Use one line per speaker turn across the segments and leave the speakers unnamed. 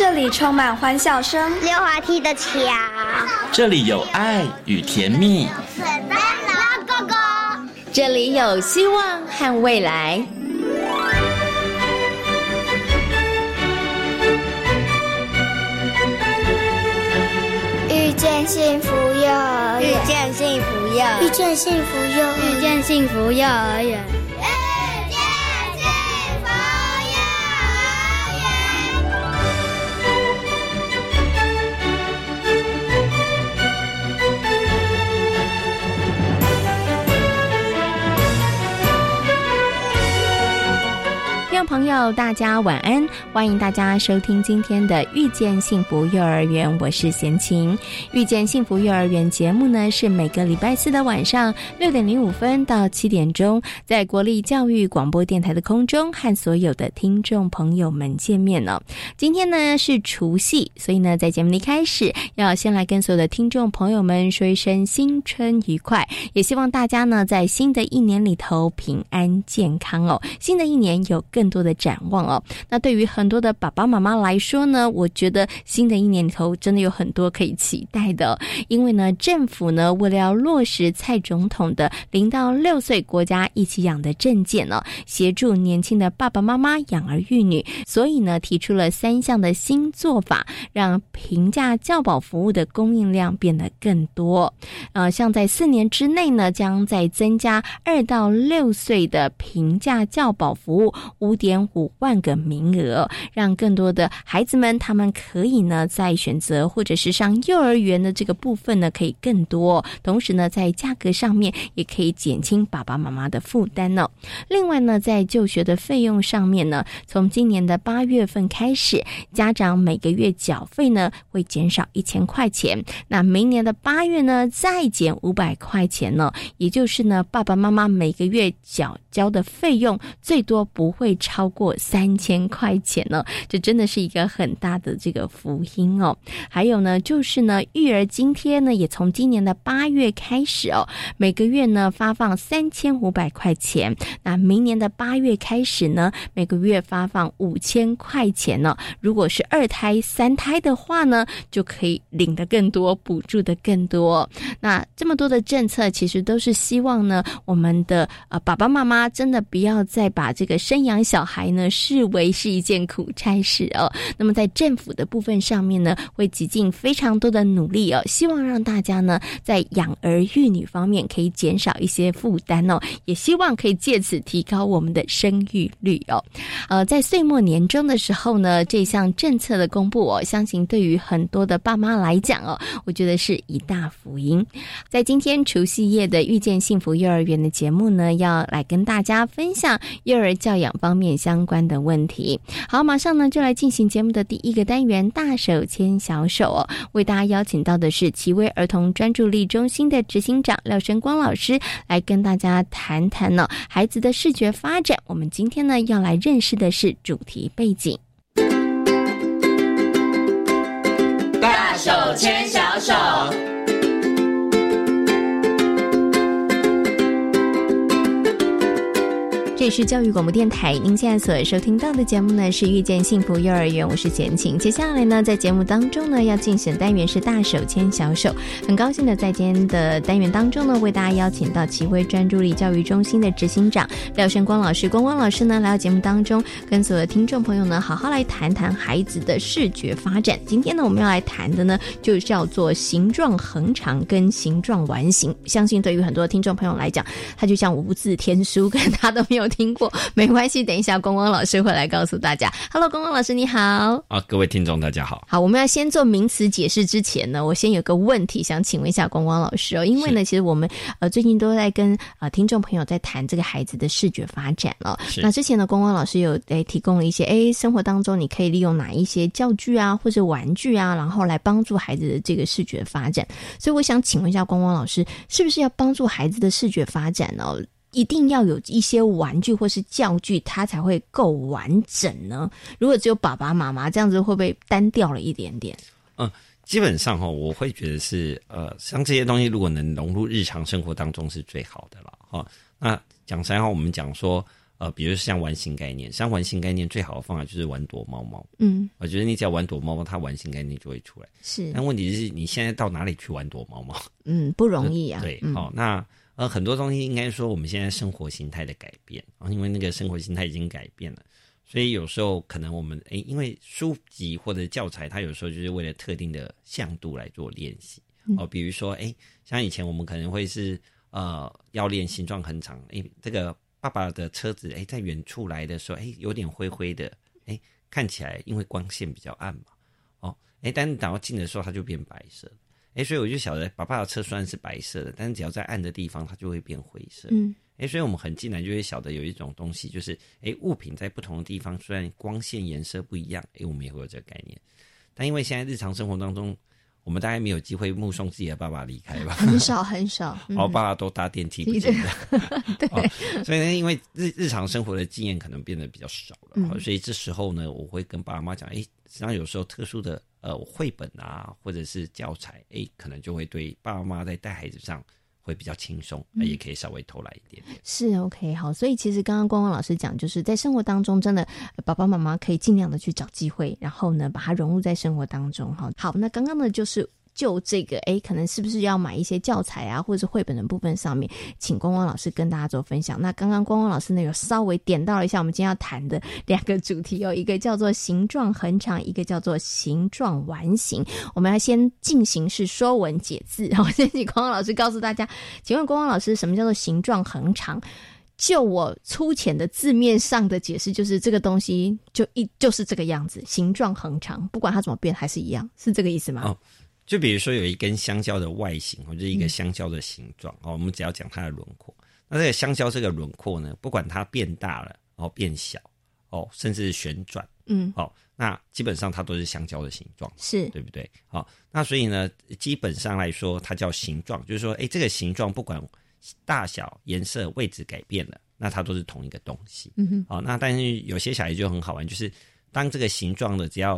这里充满欢笑声，
溜滑梯的桥，
这里有爱与甜蜜，
圣诞老公公，
这里有希望和未来。
遇见幸福幼儿园，
遇见幸福幼，
遇见幸福幼，
遇见幸福幼儿园。
朋友，大家晚安！欢迎大家收听今天的《遇见幸福幼儿园》，我是贤琴。《遇见幸福幼儿园》节目呢，是每个礼拜四的晚上六点零五分到七点钟，在国立教育广播电台的空中和所有的听众朋友们见面了。今天呢是除夕，所以呢，在节目一开始要先来跟所有的听众朋友们说一声新春愉快，也希望大家呢在新的一年里头平安健康哦。新的一年有更多的展望哦。那对于很多的爸爸妈妈来说呢，我觉得新的一年里头真的有很多可以期待的。因为呢，政府呢为了要落实蔡总统的零到六岁国家一起养的政见呢，协助年轻的爸爸妈妈养儿育女，所以呢提出了三项的新做法，让平价教保服务的供应量变得更多。呃，像在四年之内呢，将在增加二到六岁的平价教保服务五。点点五万个名额，让更多的孩子们，他们可以呢，在选择或者是上幼儿园的这个部分呢，可以更多。同时呢，在价格上面也可以减轻爸爸妈妈的负担呢。另外呢，在就学的费用上面呢，从今年的八月份开始，家长每个月缴费呢会减少一千块钱。那明年的八月呢，再减五百块钱呢，也就是呢，爸爸妈妈每个月缴交的费用最多不会超。过三千块钱呢，这真的是一个很大的这个福音哦。还有呢，就是呢，育儿津贴呢，也从今年的八月开始哦，每个月呢发放三千五百块钱。那明年的八月开始呢，每个月发放五千块钱呢。如果是二胎、三胎的话呢，就可以领的更多，补助的更多。那这么多的政策，其实都是希望呢，我们的呃爸爸妈妈真的不要再把这个生养小。孩呢视为是一件苦差事哦，那么在政府的部分上面呢，会极尽非常多的努力哦，希望让大家呢在养儿育女方面可以减少一些负担哦，也希望可以借此提高我们的生育率哦。呃，在岁末年终的时候呢，这项政策的公布哦，相信对于很多的爸妈来讲哦，我觉得是一大福音。在今天除夕夜的遇见幸福幼儿园的节目呢，要来跟大大家分享幼儿教养方面。相关的问题，好，马上呢就来进行节目的第一个单元“大手牵小手”哦。为大家邀请到的是奇威儿童专注力中心的执行长廖生光老师，来跟大家谈谈呢孩子的视觉发展。我们今天呢要来认识的是主题背景，“
大手牵小手”。
是教育广播电台，您现在所收听到的节目呢是遇见幸福幼儿园，我是简晴。接下来呢，在节目当中呢，要进行单元是大手牵小手。很高兴的在今天的单元当中呢，为大家邀请到奇威专注力教育中心的执行长廖胜光老师。光光老师呢，来到节目当中，跟所有的听众朋友呢，好好来谈谈孩子的视觉发展。今天呢，我们要来谈的呢，就叫做形状横长跟形状完形。相信对于很多听众朋友来讲，它就像无字天书，跟他都没有。听过 没关系，等一下光光老师会来告诉大家。Hello，光光老师你好。
啊，各位听众大家好。
好，我们要先做名词解释之前呢，我先有个问题想请问一下光光老师哦，因为呢，其实我们呃最近都在跟呃听众朋友在谈这个孩子的视觉发展了。那之前呢，光光老师有诶提供了一些诶生活当中你可以利用哪一些教具啊或者玩具啊，然后来帮助孩子的这个视觉发展。所以我想请问一下光光老师，是不是要帮助孩子的视觉发展呢？一定要有一些玩具或是教具，它才会够完整呢。如果只有爸爸妈妈这样子，会不会单调了一点点？
嗯，基本上哈，我会觉得是呃，像这些东西如果能融入日常生活当中是最好的了哈。那讲实话，我们讲说呃，比如像玩新概念，像玩新概念最好的方法就是玩躲猫猫。
嗯，
我觉得你只要玩躲猫猫，它玩新概念就会出来。
是，
但问题是你现在到哪里去玩躲猫猫？
嗯，不容易啊。
对，
嗯
好、那呃很多东西应该说我们现在生活形态的改变啊，因为那个生活形态已经改变了，所以有时候可能我们诶，因为书籍或者教材，它有时候就是为了特定的向度来做练习哦，比如说诶，像以前我们可能会是呃要练形状很长，诶，这个爸爸的车子诶在远处来的时候，诶有点灰灰的，诶看起来因为光线比较暗嘛，哦，诶但是等到近的时候它就变白色了。哎，所以我就晓得，爸爸的车虽然是白色的，但是只要在暗的地方，它就会变灰色。
嗯，
哎，所以我们很自然就会晓得有一种东西，就是哎，物品在不同的地方，虽然光线颜色不一样，哎，我们也会有这个概念。但因为现在日常生活当中，我们大概没有机会目送自己的爸爸离开吧，
很少很少。嗯
然后 爸爸都搭电梯不见了。对、所以呢，因为日日常生活的经验可能变得比较少了，
嗯
所以这时候呢，我会跟爸爸妈妈讲，哎，实际上有时候特殊的呃绘本啊，或者是教材，哎，可能就会对爸爸妈妈在带孩子上会比较轻松，也可以稍微偷懒一点点。
是 OK 好，所以其实刚刚光光老师讲，就是在生活当中，真的呃爸爸妈妈可以尽量的去找机会，然后呢把它融入在生活当中哈。好，那刚刚呢就是。就这个，哎，可能是不是要买一些教材啊，或者是绘本的部分上面，请光光老师跟大家做分享。那刚刚光光老师呢有稍微点到了一下我们今天要谈的两个主题哦，一个叫做形状恒长，一个叫做形状完形。我们要先进行是说文解字，然后先请光光老师告诉大家，请问光光老师什么叫做形状恒长？就我粗浅的字面上的解释，就是这个东西就一就是这个样子，形状恒长，不管它怎么变还是一样，是这个意思吗？
就比如说有一根香蕉的外形，或者一个
嗯
香蕉的形状、哦，我们只要讲它的轮廓。那这个香蕉这个轮廓呢，不管它变大了，哦变小，哦甚至是旋转，
嗯，
哦，那基本上它都是香蕉的形状，
是
对不对？好、那所以呢，基本上来说，它叫形状，就是说，哎，这个形状不管大小、颜色、位置改变了，那它都是同一个东西。
嗯哼，
好、那但是有些小孩就很好玩，就是当这个形状的只要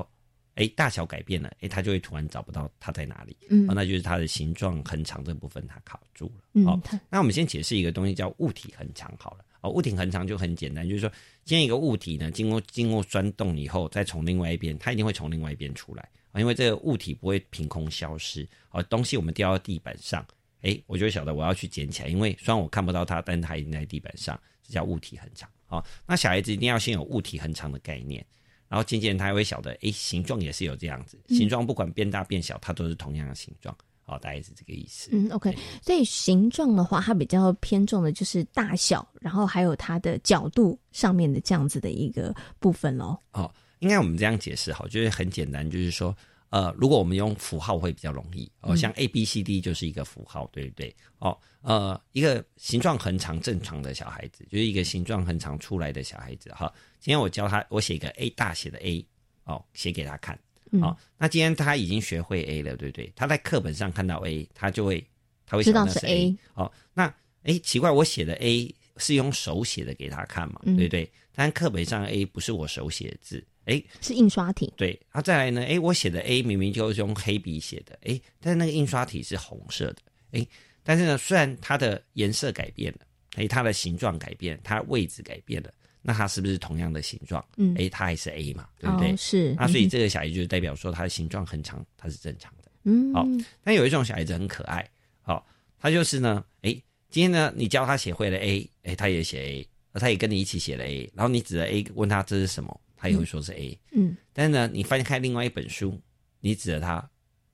哎大小改变了，哎，它就会突然找不到它在哪里。
嗯
哦，那就是它的形状很长这部分它卡住了。
嗯
好、那我们先解释一个东西叫物体恒长好了。哦，物体恒长就很简单，就是说，今天一个物体呢，经过经过钻洞以后，再从另外一边，它一定会从另外一边出来啊，因为这个物体不会凭空消失。哦，东西我们掉到地板上，哎，我就会晓得我要去捡起来，因为虽然我看不到它，但它已经在地板上，这叫物体恒长。好、那小孩子一定要先有物体恒长的概念。然后渐渐他会晓得，诶，形状也是有这样子，形状不管变大变小，它都是同样的形状，哦、大概是这个意思。
嗯，OK，所以形状的话，它比较偏重的就是大小，然后还有它的角度上面的这样子的一个部分喽。
哦，应该我们这样解释好，就是很简单，就是说，呃，如果我们用符号会比较容易哦，像 A B C D 就是一个符号，对不对？哦，呃，一个形状很长正常的小孩子，就是一个形状很长出来的小孩子哈。今天我教他，我写一个 A 大写的 A，哦，写给他看。
嗯
哦，那今天他已经学会 A 了，对不对？他在课本上看到 A，他就会他会
知道是 A
哦，那哎，奇怪，我写的 A 是用手写的给他看嘛，
嗯
对不对？但课本上 A 不是我手写的字，诶，
是印刷体，
对，然、后再来呢，哎，我写的 A 明明就是用黑笔写的，哎，但是那个印刷体是红色的，哎，但是呢，虽然它的颜色改变了，哎，它的形状改变，它位置改变了，那它是不是同样的形状？
嗯
哎，它还是 A 嘛，对不对？
哦、是，
那所以
嗯
这个小孩就代表说它的形状很长，它是正常的。
嗯，
好但有一种小孩子很可爱，好、他就是呢，哎，今天呢，你教他写会了 A，哎，他也写 A，他也跟你一起写了 A，然后你指着 A 问他这是什么，他也会说是 A，、
嗯，
但是呢，你翻开另外一本书，你指着他，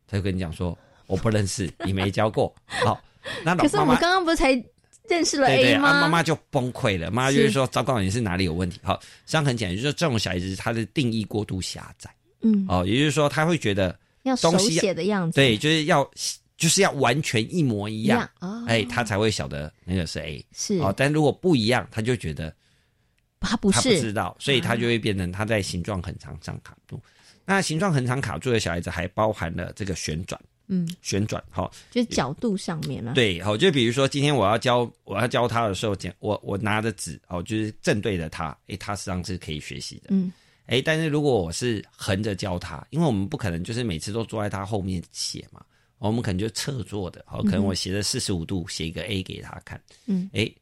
他就跟你讲说我不认识，你没教过，好、那老
可是我。们刚刚不是才认识了
对对
，A 吗？
啊，妈妈就崩溃了，妈妈就是。说，糟糕，你是哪里有问题？好，实际上很简单，就是说这种小孩子他的定义过度狭窄，
嗯，
哦，也就是说他会觉得
要手
东西
写的样子，
对，就是要就是要完全一模一样，
哦，
哎，他才会晓得那个是 A
是，
哦。但如果不一样，他就觉得
他不
他不
是。
知道，所以他就会变成他在形状很长上卡住。那形状很长卡住的小孩子还包含了这个旋转，
嗯，
旋转哈、
就是角度上面嘛，，
对，好，就比如说今天我要教我要教他的时候，讲我我拿着纸哦，就是正对着他，诶，他实际上是可以学习的，
嗯，
诶，但是如果我是横着教他，因为我们不可能就是每次都坐在他后面写嘛，我们可能就侧坐的，好，可能我斜着四十五度写一个 A 给他看，
嗯，
诶，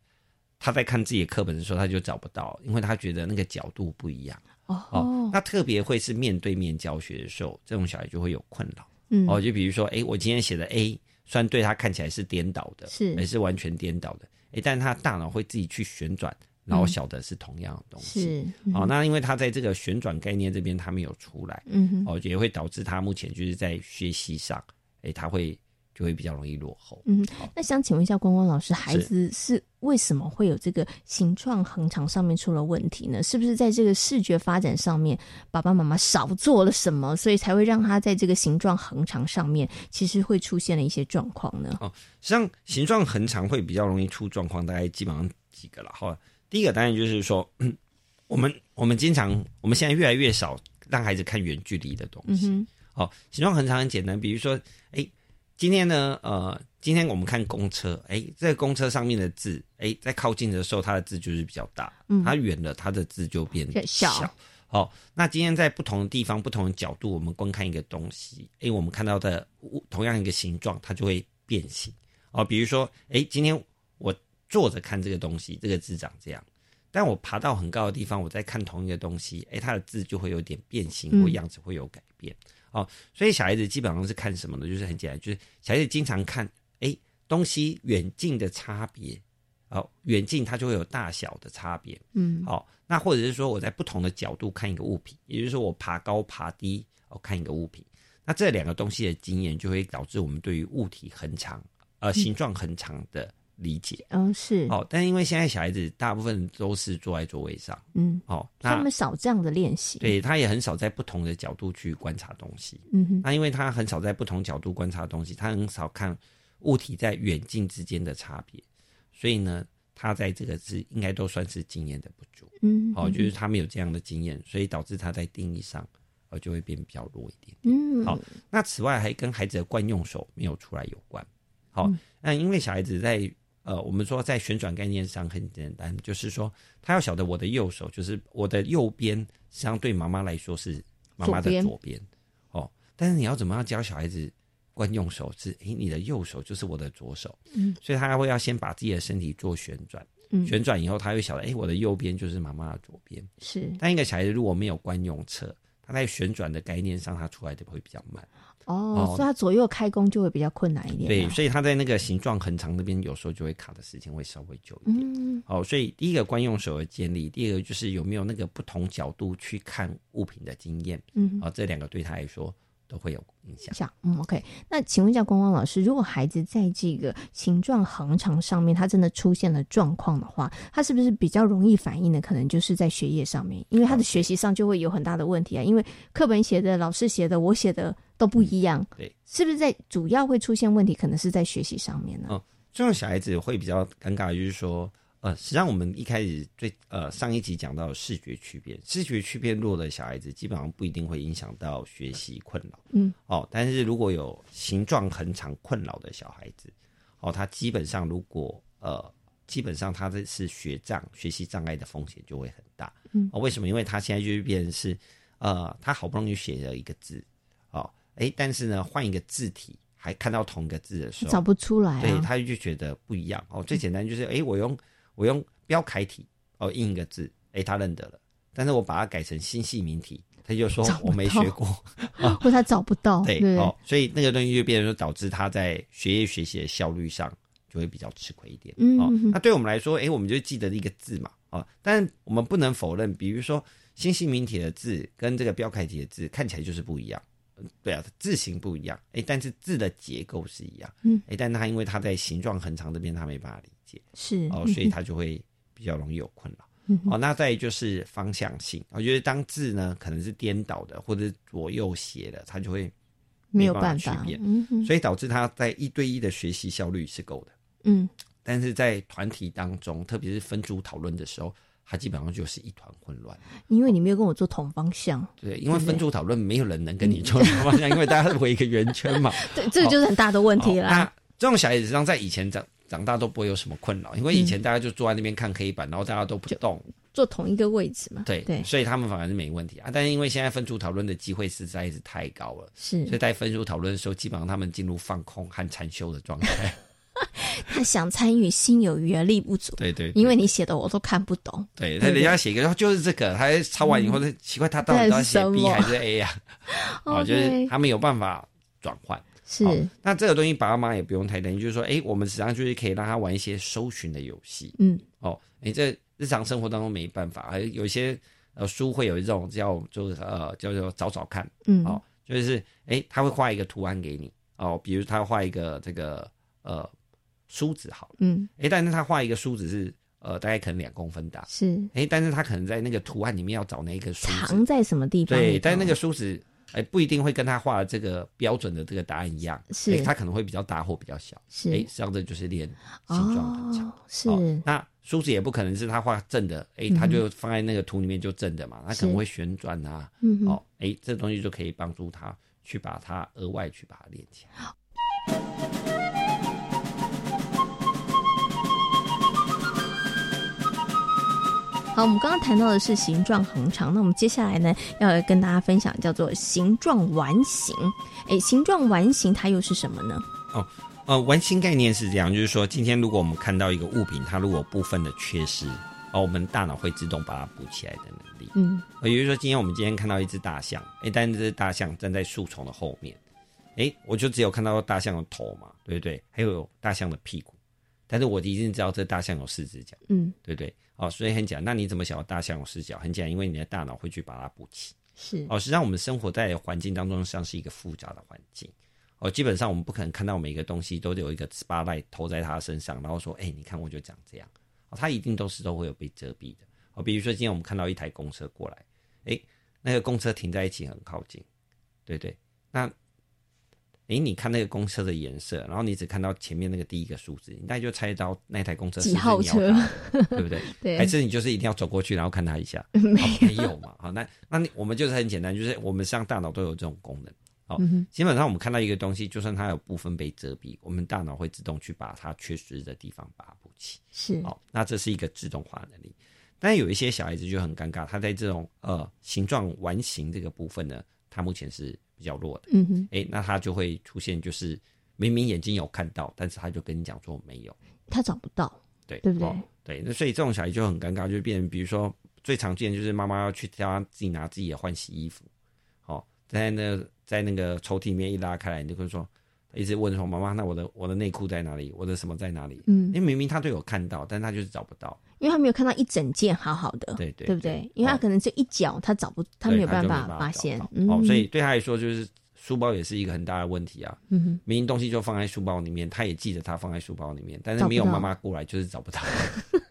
他在看自己的课本的时候，他就找不到，因为他觉得那个角度不一样。
哦
哦，那特别会是面对面教学的时候，这种小孩就会有困扰。
嗯
哦，就比如说，哎，我今天写的 A，虽然对他看起来是颠倒的，
是
也是完全颠倒的，哎，但是他大脑会自己去旋转，然后晓得是同样的东西。
是嗯
哦，那因为他在这个旋转概念这边他没有出来，
嗯哼
哦，也会导致他目前就是在学习上，哎，他会就会比较容易落后。
嗯，那想请问一下光光老师，孩子是为什么会有这个形状横长上面出了问题呢？是不是在这个视觉发展上面，爸爸妈妈少做了什么，所以才会让他在这个形状横长上面，其实会出现了一些状况呢？
哦实际上，形状横长会比较容易出状况，大概基本上几个了哈。第一个当然就是说，我们我们经常我们现在越来越少让孩子看远距离的东西。
嗯哼，
哦，形状横长很简单，比如说，哎，今天呢，呃，今天我们看公车，哎，这个公车上面的字，哎，在靠近的时候，它的字就是比较大，
嗯
它远了，它的字就变
变小
小。好、那今天在不同的地方、不同的角度，我们观看一个东西，哎，我们看到的物同样一个形状，它就会变形。哦，比如说，哎，今天我坐着看这个东西，这个字长这样，但我爬到很高的地方，我在看同一个东西，哎，它的字就会有点变形
嗯
或样子会有改变。哦，所以小孩子基本上是看什么呢？就是很简单，就是小孩子经常看，哎，东西远近的差别，哦，远近它就会有大小的差别。
嗯，
好、那或者是说我在不同的角度看一个物品，也就是说我爬高爬低，哦，看一个物品，那这两个东西的经验就会导致我们对于物体很长，呃，形状很长的理解。
嗯，是，
哦，但因为现在小孩子大部分都是坐在座位上，
嗯，
哦，那
他们少这样的练习，，
对他也很少在不同的角度去观察东西。
嗯哼，
那因为他很少在不同角度观察东西，他很少看物体在远近之间的差别，所以呢，他在这个是应该都算是经验的不足。
嗯，
哦，就是他没有这样的经验，所以导致他在定义上，呃，就会变比较弱一点。
嗯，
好那此外还跟孩子的惯用手没有出来有关。好，
嗯
那因为小孩子在呃，我们说在旋转概念上很简单，就是说他要晓得我的右手，就是我的右边，实际上对妈妈来说是妈妈的
左边。
哦，但是你要怎么样教小孩子惯用手是？诶，你的右手就是我的左手，
嗯，
所以他会要先把自己的身体做旋转，
嗯
旋转以后他会晓得，诶，我的右边就是妈妈的左边。
是，
但一个小孩子如果没有惯用侧，他在旋转的概念上，他出来的会比较慢。
哦，所以他左右开弓就会比较困难一点啊，
对，所以他在那个形状很长那边，有时候就会卡的时间会稍微久一点。
嗯，
哦、所以第一个惯用手的建立，第二个就是有没有那个不同角度去看物品的经验。
嗯
哦、这两个对他来说都会有影响。
像，嗯，OK。那请问一下光光老师，如果孩子在这个形状横长上面，他真的出现了状况的话，他是不是比较容易反应的？可能就是在学业上面，因为他的学习上就会有很大的问题啊。因为课本写的、老师写的、我写的都不一样，
对，
是不是在主要会出现问题？可能是在学习上面呢？
嗯这种小孩子会比较尴尬，就是说，呃，实际上我们一开始最呃上一集讲到视觉区别，视觉区别弱的小孩子，基本上不一定会影响到学习困扰。
嗯，
哦，但是如果有形状很长困扰的小孩子，哦，他基本上如果呃，基本上他这是学障、学习障碍的风险就会很大。
嗯
哦，为什么？因为他现在就是变成是，呃，他好不容易写了一个字，哦，诶，但是呢，换一个字体，还看到同一个字的时候，
找不出来
对，
啊。
他就觉得不一样哦。最简单就是，哎，我用我用标楷体哦印一个字，哎，他认得了。但是我把它改成新细明体，他就说我没学过。
或他找不到，
对，
对，
哦，所以那个东西就变成说，导致他在学业学习的效率上就会比较吃亏一点。哦
嗯嗯，
那对我们来说，哎，我们就记得一个字嘛，哦，但我们不能否认，比如说新细明体的字跟这个标楷体的字看起来就是不一样。嗯对啊，字形不一样，诶，但是字的结构是一样，
嗯，
诶，但他因为他在形状很长这边他没办法理解，
是。
哦，所以他就会比较容易有困扰。
嗯
哦，那再就是方向性，我觉得当字呢可能是颠倒的或者是左右斜的，他就会
没有
办
办法，
区别，
嗯
所以导致他在一对一的学习效率是够的，
嗯，
但是在团体当中，特别是分组讨论的时候，他基本上就是一团混乱。
因为你没有跟我做同方向，
对，因为分组讨论没有人能跟你做同方向，因为大家围一个圆圈嘛。
对，这个就是很大的问题
哦那
啦。
这种小孩子实际上在以前长长大都不会有什么困扰，因为以前大家就坐在那边看黑板，然后大家都不动，
坐同一个位置嘛，
对
对，
所以他们反而是没问题啊。但是因为现在分组讨论的机会实在是太高了，
是
所以在分组讨论的时候，基本上他们进入放空和禅修的状态。
他想参与，心有余而力不足。
对对，
因为你写的我都看不懂。
对他人家写一个，就是这个，他抄完以后，奇怪他到底要写 B 还是 A 啊？哦，就是他没有办法转换。
是，
那这个东西爸爸妈妈也不用太担心，就是说，哎，我们实际上就是可以让他玩一些搜寻的游戏。
嗯，
哦，你这日常生活当中没办法，还有一些呃书会有一种叫就是呃叫做找找看。
嗯，
哦，就是哎，他会画一个图案给你。哦，比如他画一个这个呃梳子，好，
嗯，
哎，但是他画一个梳子是呃大概可能两公分大，
是，
哎，但是他可能在那个图案里面要找那一个梳子。
藏在什么地方？
对，但是那个梳子哎不一定会跟他画的这个标准的这个答案一样，
是，
他可能会比较大或比较小，
是，
哎，实际上这就是练形状很强，
是。
那梳子也不可能是他画正的，哎，他就放在那个图里面就正的嘛，他可能会旋转啊，哦，哎，这东西就可以帮助他去把它额外去把它练起来。
好，我们刚刚谈到的是形状恒长，那我们接下来呢，要跟大家分享叫做形状完形。哎，形状完形它又是什么呢？
哦，呃，完形概念是这样，就是说，今天如果我们看到一个物品，它如果部分的缺失，哦，我们大脑会自动把它补起来的能力。
嗯，
也就是说，今天我们今天看到一只大象，哎，但是这只大象站在树丛的后面。哎，我就只有看到大象的头嘛，对不对？还有大象的屁股，但是我一定知道这大象有四只脚，
嗯，
对不对？哦，所以很简单。那你怎么想要大象有四角？很简单，因为你的大脑会去把它补齐。
是
哦，实际上我们生活在环境当中，像是一个复杂的环境。哦，基本上我们不可能看到每一个东西都有一个 spotlight 投在它身上，然后说，哎，你看我就长这样。哦，它一定都是都会有被遮蔽的。哦，比如说今天我们看到一台公车过来，哎，那个公车停在一起很靠近，对对，那。哎，你看那个公车的颜色，然后你只看到前面那个第一个数字，你大概就猜到那台公车
几号车，
对不对？
对。
还是你就是一定要走过去，然后看它一下？
没
有嘛？好，那那你我们就是很简单，就是我们上大脑都有这种功能。好，基本上我们看到一个东西，就算它有部分被遮蔽，我们大脑会自动去把它缺失的地方把它补齐。
是。
好，那这是一个自动化能力。但有一些小孩子就很尴尬，他在这种呃形状完形这个部分呢，他目前是。比较弱的，
嗯哼，
哎，那他就会出现，就是明明眼睛有看到，但是他就跟你讲说没有，
他找不到，
对
对不对？
对，那所以这种小孩就很尴尬，就变成比如说最常见就是妈妈要去叫他自己拿自己的换洗衣服，哦，在那在那个抽屉里面一拉开来，你就会说。一直问说：“妈妈，那我的我的内裤在哪里？我的什么在哪里？”
嗯，
因为明明他都有看到，但他就是找不到，
因为他没有看到一整件好好的，
对对，
对不对？因为他可能就一角，他找不，他没有办法发现。
哦，所以对他来说，就是书包也是一个很大的问题啊。
嗯哼
明明东西就放在书包里面，他也记得他放在书包里面，但是没有妈妈过来，就是找不到。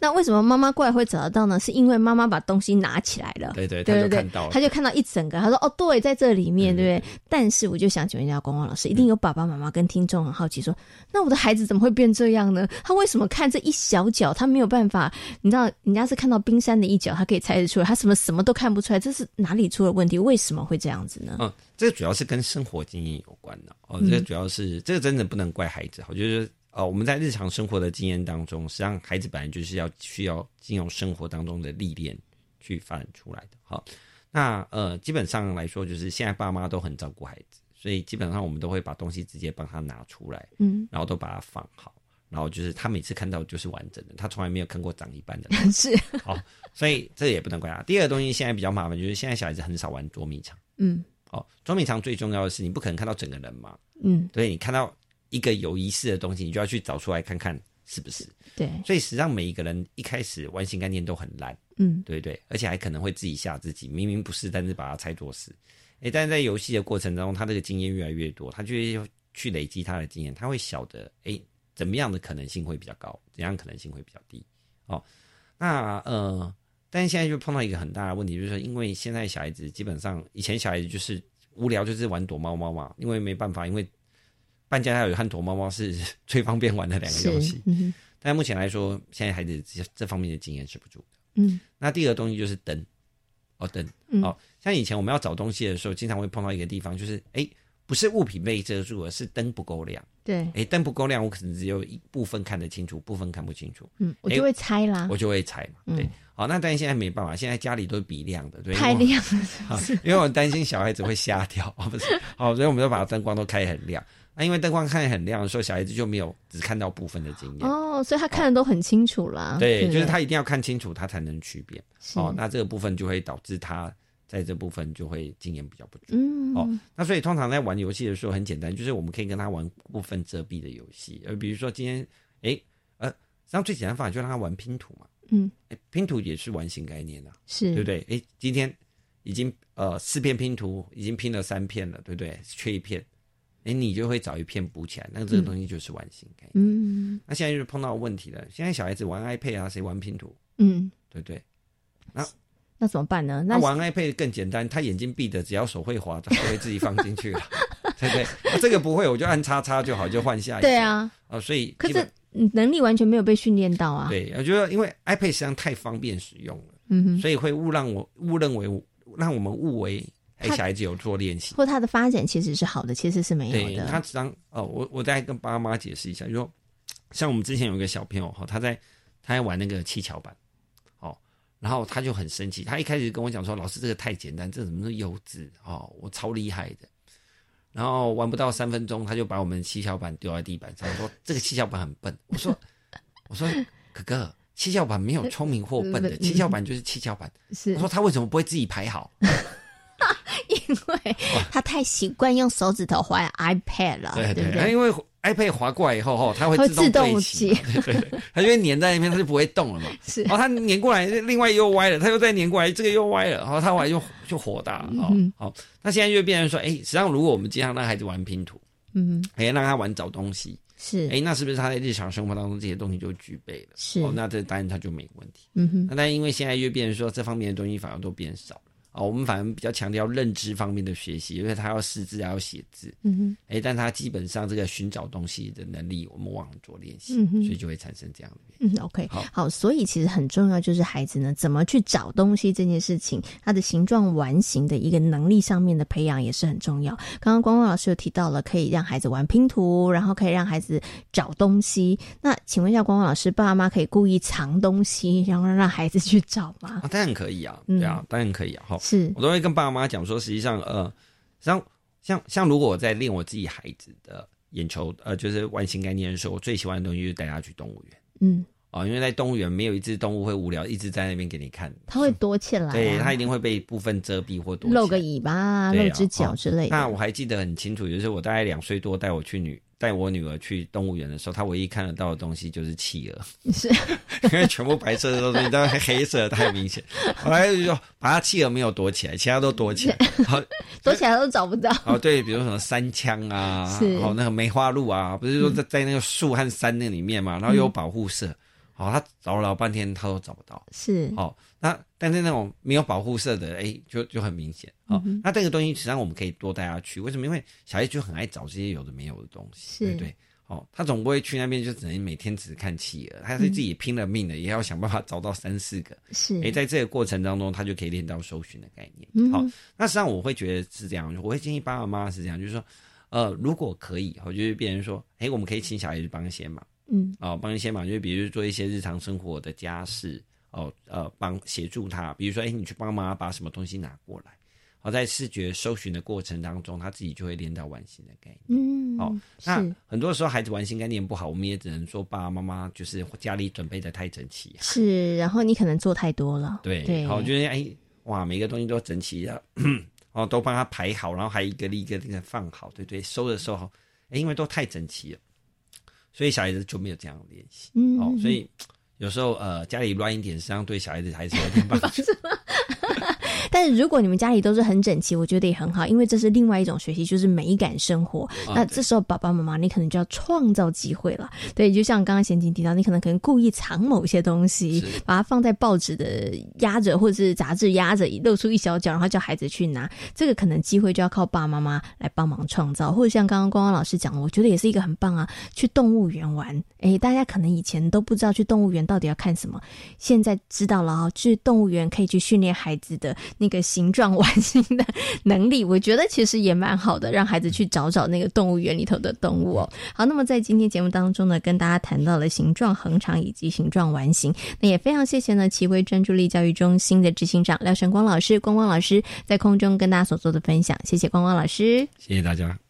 那为什么妈妈过来会找得到呢？是因为妈妈把东西拿起来了，
对对对对对，
他就看到一整个，他说：“哦，对，在这里面，对不对？”但是我就想请问一下光光老师，一定有爸爸妈妈跟听众很好奇说：“那我的孩子怎么会变这样呢？他为什么看这一小角，他没有办法？你知道，人家是看到冰山的一角，他可以猜得出来，他什么什么都看不出来，这是哪里出了问题？为什么会这样子呢？”
嗯，这主要是跟生活经验有关的哦。这主要是这个真的不能怪孩子，我觉得。呃，我们在日常生活的经验当中，实际上孩子本来就是要需要经由生活当中的历练去发展出来的。好，那呃，基本上来说，就是现在爸妈都很照顾孩子，所以基本上我们都会把东西直接帮他拿出来，
嗯，
然后都把它放好，然后就是他每次看到就是完整的，他从来没有看过长一半的。
是，
好，所以这也不能怪他。第二个东西现在比较麻烦，就是现在小孩子很少玩捉迷藏。
嗯，
哦，捉迷藏最重要的是你不可能看到整个人嘛，
嗯，
对你看到。一个有仪式的东西，你就要去找出来看看是不是？
对，
所以实际上每一个人一开始玩新概念都很烂，
嗯，
对对，而且还可能会自己吓自己，明明不是，但是把它猜作是。哎，但是在游戏的过程当中，他这个经验越来越多，他就会去累积他的经验，他会晓得，哎，怎么样的可能性会比较高，怎样可能性会比较低。哦，那呃，但是现在就碰到一个很大的问题，就是说，因为现在小孩子基本上，以前小孩子就是无聊就是玩躲猫猫嘛，因为没办法，因为。搬家有和躲猫猫是 最方便玩的两个游戏，但目前来说，现在孩子这这方面的经验是不足的。
嗯，
那第二个东西就是灯，哦灯，哦，像以前我们要找东西的时候，经常会碰到一个地方，就是哎，不是物品被遮住，了是灯不够亮。
对，
哎，灯不够亮，我可能只有一部分看得清楚，部分看不清楚。
嗯，我就会猜啦，
我就会猜嘛。对，好，那但是现在没办法，现在家里都是比亮的，对，
太亮了，是
因为我担心小孩子会瞎掉，不是，好，所以我们就把灯光都开很亮。那因为灯光看得很亮的时候，小孩子就没有只看到部分的经验。
哦，所以他看的都很清楚啦。
对，就是他一定要看清楚，他才能区别。哦，那这个部分就会导致他在这部分就会经验比较不足。
嗯，
哦，那所以通常在玩游戏的时候很简单，就是我们可以跟他玩部分遮蔽的游戏，而比如说今天，诶，呃，实际上最简单方法就让他玩拼图嘛。
嗯，
诶拼图也是完形概念啊，
是
对不对？诶，今天已经呃四片拼图已经拼了三片了，对不对？缺一片，诶，你就会找一片补起来，那这个东西就是完形概念。
嗯
那现在就是碰到问题了，现在小孩子玩 iPad 啊，谁玩拼图，
嗯，
对不对？
那那怎么办呢？那
那玩 iPad 更简单，他眼睛闭着，只要手会滑，他就会自己放进去了，对不对？那这个不会，我就按叉叉就好，就换下一个。
对啊，
啊、所以
可是嗯能力完全没有被训练到啊。，
对，我觉得因为 iPad 实际上太方便使用了，
嗯哼，
所以会误让我误认为让我们误为哎小孩子有做练习。
或他的发展其实是好的，其实是没有的。
他只当哦，我我再跟爸妈解释一下，就说像我们之前有一个小朋友哈，他在他在玩那个七巧板，哦，然后他就很生气，他一开始跟我讲说，老师这个太简单，这怎么是幼稚哦，我超厉害的。然后玩不到三分钟，他就把我们七巧板丢在地板上，说这个七巧板很笨。我说 我说哥哥，七巧板没有聪明或笨的，七巧板就是七巧板。
是
我说他为什么不会自己排好？
因为他太习惯用手指头滑 iPad 了，
对
不对？
因为 iPad 滑过来以后，哈，它会
会
自动
自动
对齐嘛，对对对，它就会粘在那边，它就不会动了嘛。
是
然后它粘过来，另外又歪了，它又再粘过来，这个又歪了，然后它后来就就火大了。好，那现在就变成说，哎，实际上如果我们经常让孩子玩拼图，
嗯哼，
哎，让他玩找东西，
是
哎，那是不是他在日常生活当中这些东西就具备了？
是
哦，那这当然他就没问题。
嗯哼，
那但因为现在又变成说这方面的东西反而都变少了。啊、我们反而比较强调认知方面的学习，因为他要识字，还要写字。
嗯哼，
哎，但他基本上这个寻找东西的能力，我们忘了做练习，
嗯哼
所以就会产生这样的。
嗯，OK，
好
所以其实很重要，就是孩子呢怎么去找东西这件事情，他的形状完形的一个能力上面的培养也是很重要。刚刚光光老师有提到了，可以让孩子玩拼图，然后可以让孩子找东西。那请问一下，光光老师，爸爸妈妈可以故意藏东西，然后让孩子去找吗？
啊，当然可以啊，
嗯
对啊，当然可以啊。哈，
是
我都会跟爸妈讲说，实际上，呃，像像像如果我在练我自己孩子的眼球，呃，就是完形概念的时候，我最喜欢的东西就是带他去动物园。
嗯，
哦、因为在动物园没有一只动物会无聊一直在那边给你看，
它会躲起来、啊，
对，它一定会被部分遮蔽或躲起来。
露个尾巴啊，露只脚之类的。
那我还记得很清楚，就是我大概两岁多带我去女带我女儿去动物园的时候，她唯一看得到的东西就是企鹅，
是
因为全部白色的东西都黑色的太明显。后来就说把它企鹅没有躲起来，其他都躲起来。好，
躲起来都找不到。
哦对，比如什么山枪啊，哦那个梅花鹿啊，不是说在在那个树和山那里面嘛，然后又有保护色，好、他找了老半天他都找不到。
是，
哦、那但是那种没有保护色的，哎，就就很明显。哦、
嗯
那这个东西实际上我们可以多带他去，为什么？因为小孩就很爱找这些有的没有的东西，
是
对不对？哦，他总不会去那边就只能每天只看企鹅，他是自己拼了命的，也要想办法找到三四个。
是，
诶，在这个过程当中，他就可以练到搜寻的概念。
嗯
好，那实际上我会觉得是这样，我会建议爸爸妈妈是这样，就是说，呃，如果可以，我就是变成说，诶，我们可以请小孩去帮一些忙。
嗯
哦，帮一些忙，就是比如做一些日常生活的家事，哦，呃，帮协助他，比如说，哎，你去帮妈妈把什么东西拿过来，好、在视觉搜寻的过程当中，他自己就会练到完形的概念。
嗯，
好、那很多时候孩子完形概念不好，我们也只能说爸爸妈妈就是家里准备的太整齐，
是，然后你可能做太多了，
对，
对，
好、就是哎，哇，每个东西都整齐的，哦，都帮他排好，然后还一个一个那个放好，对不对？收的时候，哎，因为都太整齐了，所以小孩子就没有这样的练习。
嗯，
哦，所以有时候呃家里乱一点，实际上对小孩子还是有点帮助。
但是如果你们家里都是很整齐，我觉得也很好，因为这是另外一种学习，就是美感生活。
啊
那这时候爸爸妈妈，你可能就要创造机会了。对，就像刚刚贤琴提到，你可能可能故意藏某些东西，把它放在报纸的压着，或者是杂志压着，露出一小角，然后叫孩子去拿。这个可能机会就要靠爸爸妈妈来帮忙创造，或者像刚刚光光老师讲的，我觉得也是一个很棒啊，去动物园玩。哎，大家可能以前都不知道去动物园到底要看什么，现在知道了哦，去动物园可以去训练孩子的那个形状完形的能力，我觉得其实也蛮好的，让孩子去找找那个动物园里头的动物哦。好，那么在今天节目当中呢，跟大家谈到了形状恒长以及形状完形，那也非常谢谢呢奇辉专注力教育中心的执行长廖晨光老师、光光老师在空中跟大家所做的分享，谢谢光光老师。
谢谢大家。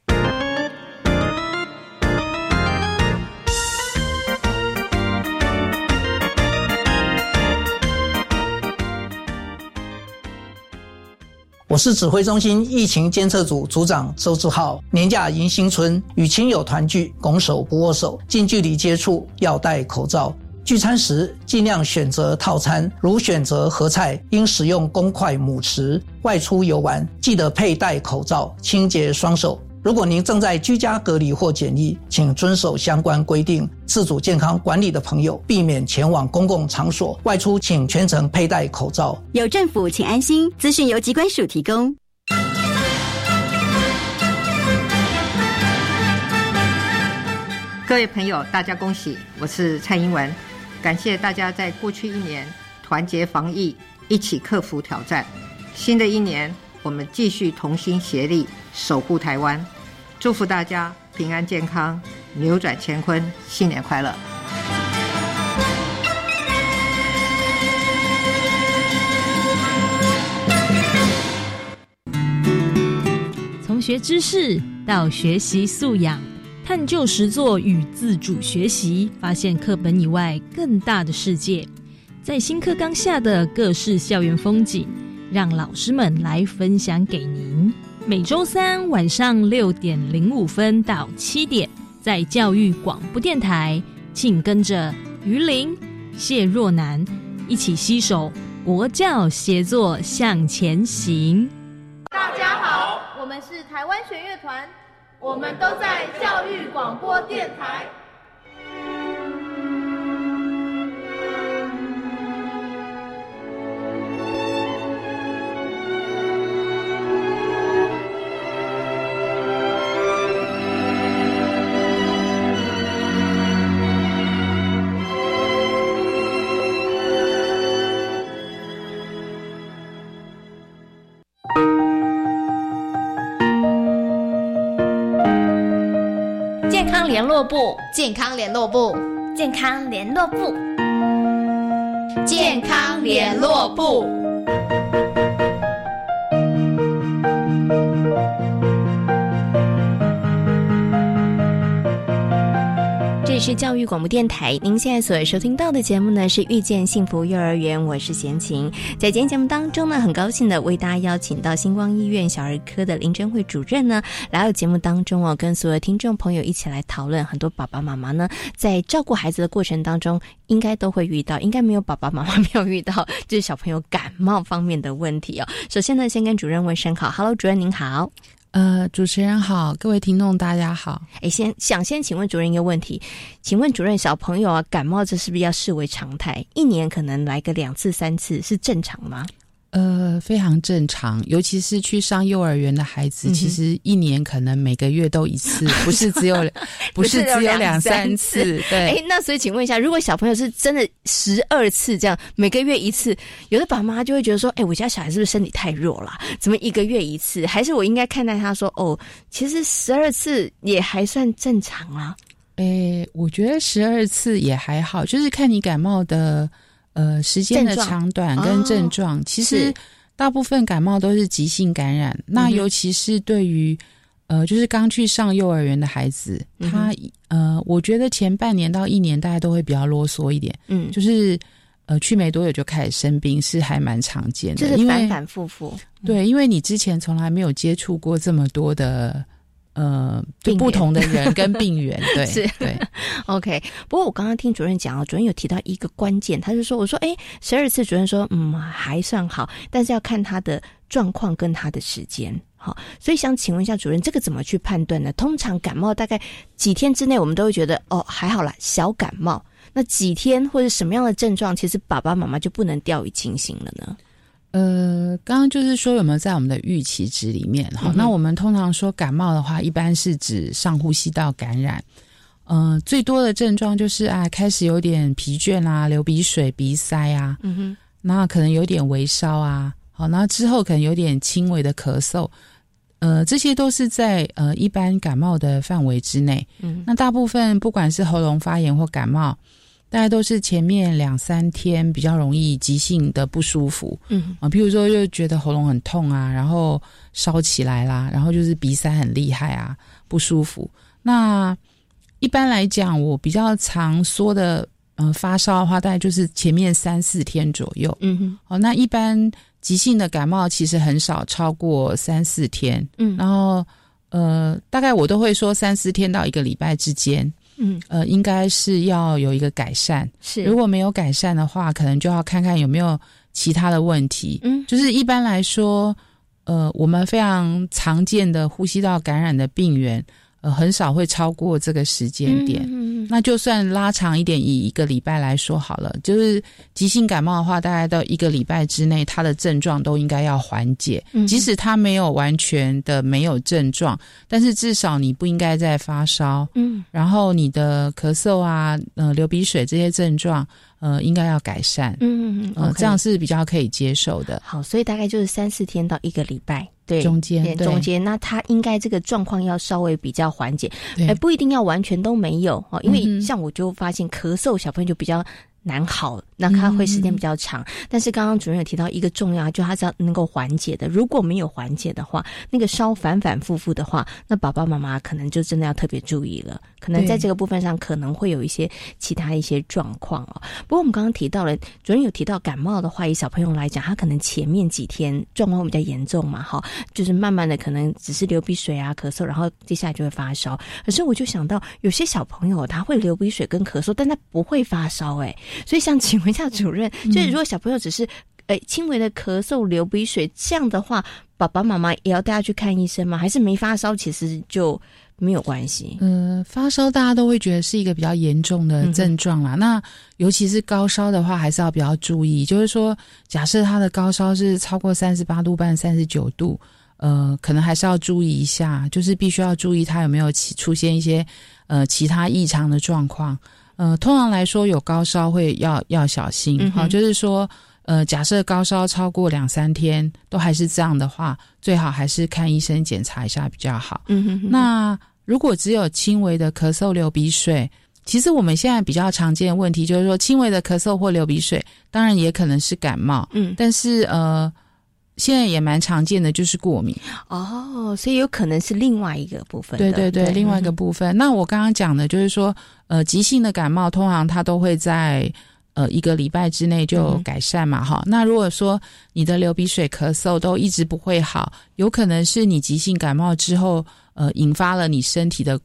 我是指挥中心疫情监测组组长周志浩。年假迎新春，与亲友团聚，拱手不握手，近距离接触要戴口罩。聚餐时尽量选择套餐，如选择合菜，应使用公筷母匙。外出游玩，记得佩戴口罩，清洁双手。如果您正在居家隔离或检疫，请遵守相关规定，自主健康管理的朋友避免前往公共场所。外出请全程佩戴口罩。
有政府，请安心。资讯由机关署提供。
各位朋友，大家恭喜！我是蔡英文，感谢大家在过去一年团结防疫，一起克服挑战。新的一年，我们继续同心协力。守护台湾，祝福大家平安健康，扭转乾坤，新年快乐！
从学知识到学习素养，探究实作与自主学习，发现课本以外更大的世界。在新课纲下的各式校园风景，让老师们来分享给您。每周三晚上六点零五分到七点，在教育广播电台，请跟着于林、谢若楠一起携手国教协作向前行。
大家好，我们是台湾弦乐团，我们都在教育广播电台。
络部，
健康联络部，
健康联络部，
健康联络部。
是教育广播电台，您现在所收听到的节目呢是遇见幸福幼儿园，我是贤琴。在今天节目当中呢，很高兴的为大家邀请到星光医院小儿科的林真慧主任呢来到节目当中哦，跟所有听众朋友一起来讨论。很多爸爸妈妈呢在照顾孩子的过程当中，应该都会遇到，应该没有爸爸妈妈没有遇到，就是小朋友感冒方面的问题哦。首先呢，先跟主任问声好，Hello，主任您好。
呃，主持人好，各位听众大家好。
哎，先想先请问主任一个问题，请问主任，小朋友啊感冒这是不是要视为常态？一年可能来个两次三次是正常吗？
呃，非常正常，尤其是去上幼儿园的孩子，其实一年可能每个月都一次，不是只有 不是只有两三次。对，
哎，那所以请问一下，如果小朋友是真的十二次这样，每个月一次，有的爸妈就会觉得说，哎，我家小孩是不是身体太弱了？怎么一个月一次？还是我应该看待他说，哦，其实十二次也还算正常啊？
哎，我觉得十二次也还好，就是看你感冒的。呃，时间的长短跟症状，其实大部分感冒都是急性感染。那尤其是对于呃，就是刚去上幼儿园的孩子，他呃，我觉得前半年到一年，大家都会比较啰嗦一点。嗯，就是呃，去没多久就开始生病，是还蛮常见的，
就是反反复复。
对，因为你之前从来没有接触过这么多的。呃，不同的人跟病源，对，
是，
对，
OK。不过我刚刚听主任讲啊，主任有提到一个关键，他就说，我说，哎，十二次，主任说，嗯，还算好，但是要看他的状况跟他的时间，好，所以想请问一下主任，这个怎么去判断呢？通常感冒大概几天之内，我们都会觉得，哦，还好啦，小感冒。那几天或者什么样的症状，其实爸爸妈妈就不能掉以轻心了呢？
呃，刚刚就是说有没有在我们的预期值里面？好，那我们通常说感冒的话，一般是指上呼吸道感染。嗯，最多的症状就是啊，开始有点疲倦啊，流鼻水、鼻塞啊。嗯哼，那可能有点微烧啊。好，那之后可能有点轻微的咳嗽。呃，这些都是在呃一般感冒的范围之内。嗯，那大部分不管是喉咙发炎或感冒。大家都是前面两三天比较容易急性的不舒服，嗯。啊，譬如说就觉得喉咙很痛啊，然后烧起来啦，然后就是鼻塞很厉害啊，不舒服。那一般来讲，我比较常说的，呃，发烧的话，大概就是前面三四天左右，嗯哼。哦，那一般急性的感冒其实很少超过三四天，嗯，然后呃，大概我都会说三四天到一个礼拜之间，嗯，呃，应该是要有一个改善，
是。
如果没有改善的话，可能就要看看有没有其他的问题，嗯，就是一般来说，呃，我们非常常见的呼吸道感染的病源。呃，很少会超过这个时间点。嗯那就算拉长一点，以一个礼拜来说好了，就是急性感冒的话，大概到一个礼拜之内，它的症状都应该要缓解。嗯即使它没有完全的没有症状，但是至少你不应该再发烧。嗯，然后你的咳嗽啊，呃，流鼻水这些症状。呃，应该要改善，嗯嗯嗯，这样是比较可以接受的。
好，所以大概就是三四天到一个礼拜，对，
中间
中间，那他应该这个状况要稍微比较缓解，哎，不一定要完全都没有哦，因为像我就发现咳嗽小朋友就比较。难好，那它会时间比较长。但是刚刚主任有提到一个重要，就它是要能够缓解的。如果没有缓解的话，那个烧反反复复的话，那爸爸妈妈可能就真的要特别注意了。可能在这个部分上可能会有一些其他一些状况哦。不过我们刚刚提到了，主任有提到感冒的话，以小朋友来讲，他可能前面几天状况比较严重嘛，哈，就是慢慢的可能只是流鼻水啊、咳嗽，然后接下来就会发烧。可是我就想到，有些小朋友他会流鼻水跟咳嗽，但他不会发烧，哎。所以想请问一下主任，就是如果小朋友只是诶轻微的咳嗽、流鼻水这样的话，爸爸妈妈也要带他去看医生吗？还是没发烧其实就没有关系？
嗯，发烧大家都会觉得是一个比较严重的症状啦。那尤其是高烧的话，还是要比较注意。就是说，假设他的高烧是超过三十八度半、三十九度，呃，可能还是要注意一下，就是必须要注意他有没有其出现一些呃其他异常的状况。呃，通常来说，有高烧会要要小心哈。就是说，呃，假设高烧超过两三天都还是这样的话，最好还是看医生检查一下比较好。嗯哼。那如果只有轻微的咳嗽、流鼻水，其实我们现在比较常见的问题就是说，轻微的咳嗽或流鼻水，当然也可能是感冒。嗯。但是呃。现在也蛮常见的，就是过敏
哦，所以有可能是另外一个部分。
对对对，另外一个部分。那我刚刚讲的，就是说，呃，急性的感冒通常它都会在呃一个礼拜之内就改善嘛，哈。那如果说你的流鼻水、咳嗽都一直不会好，有可能是你急性感冒之后，呃，引发了你身体的。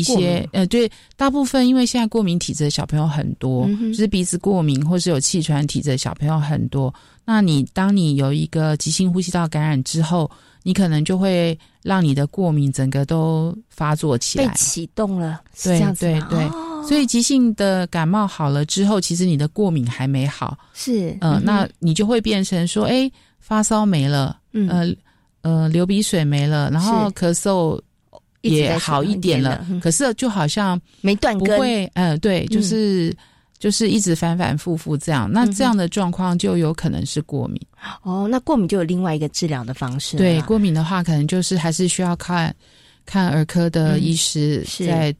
一些呃，对，大部分因为现在过敏体质的小朋友很多，就是鼻子过敏或是有气喘体质的小朋友很多。那你当你有一个急性呼吸道感染之后，你可能就会让你的过敏整个都发作起来，
被启动了，
对对对。所以急性的感冒好了之后，其实你的过敏还没好，
是
呃，那你就会变成说，哎，发烧没了，呃呃，流鼻水没了，然后咳嗽。也好一点了，可是就好像
没断根，
不会，嗯，对，就是就是一直反反复复这样，那这样的状况就有可能是过敏。
哦，那过敏就有另外一个治疗的方式。
对，过敏的话，可能就是还是需要看看儿科的医师在。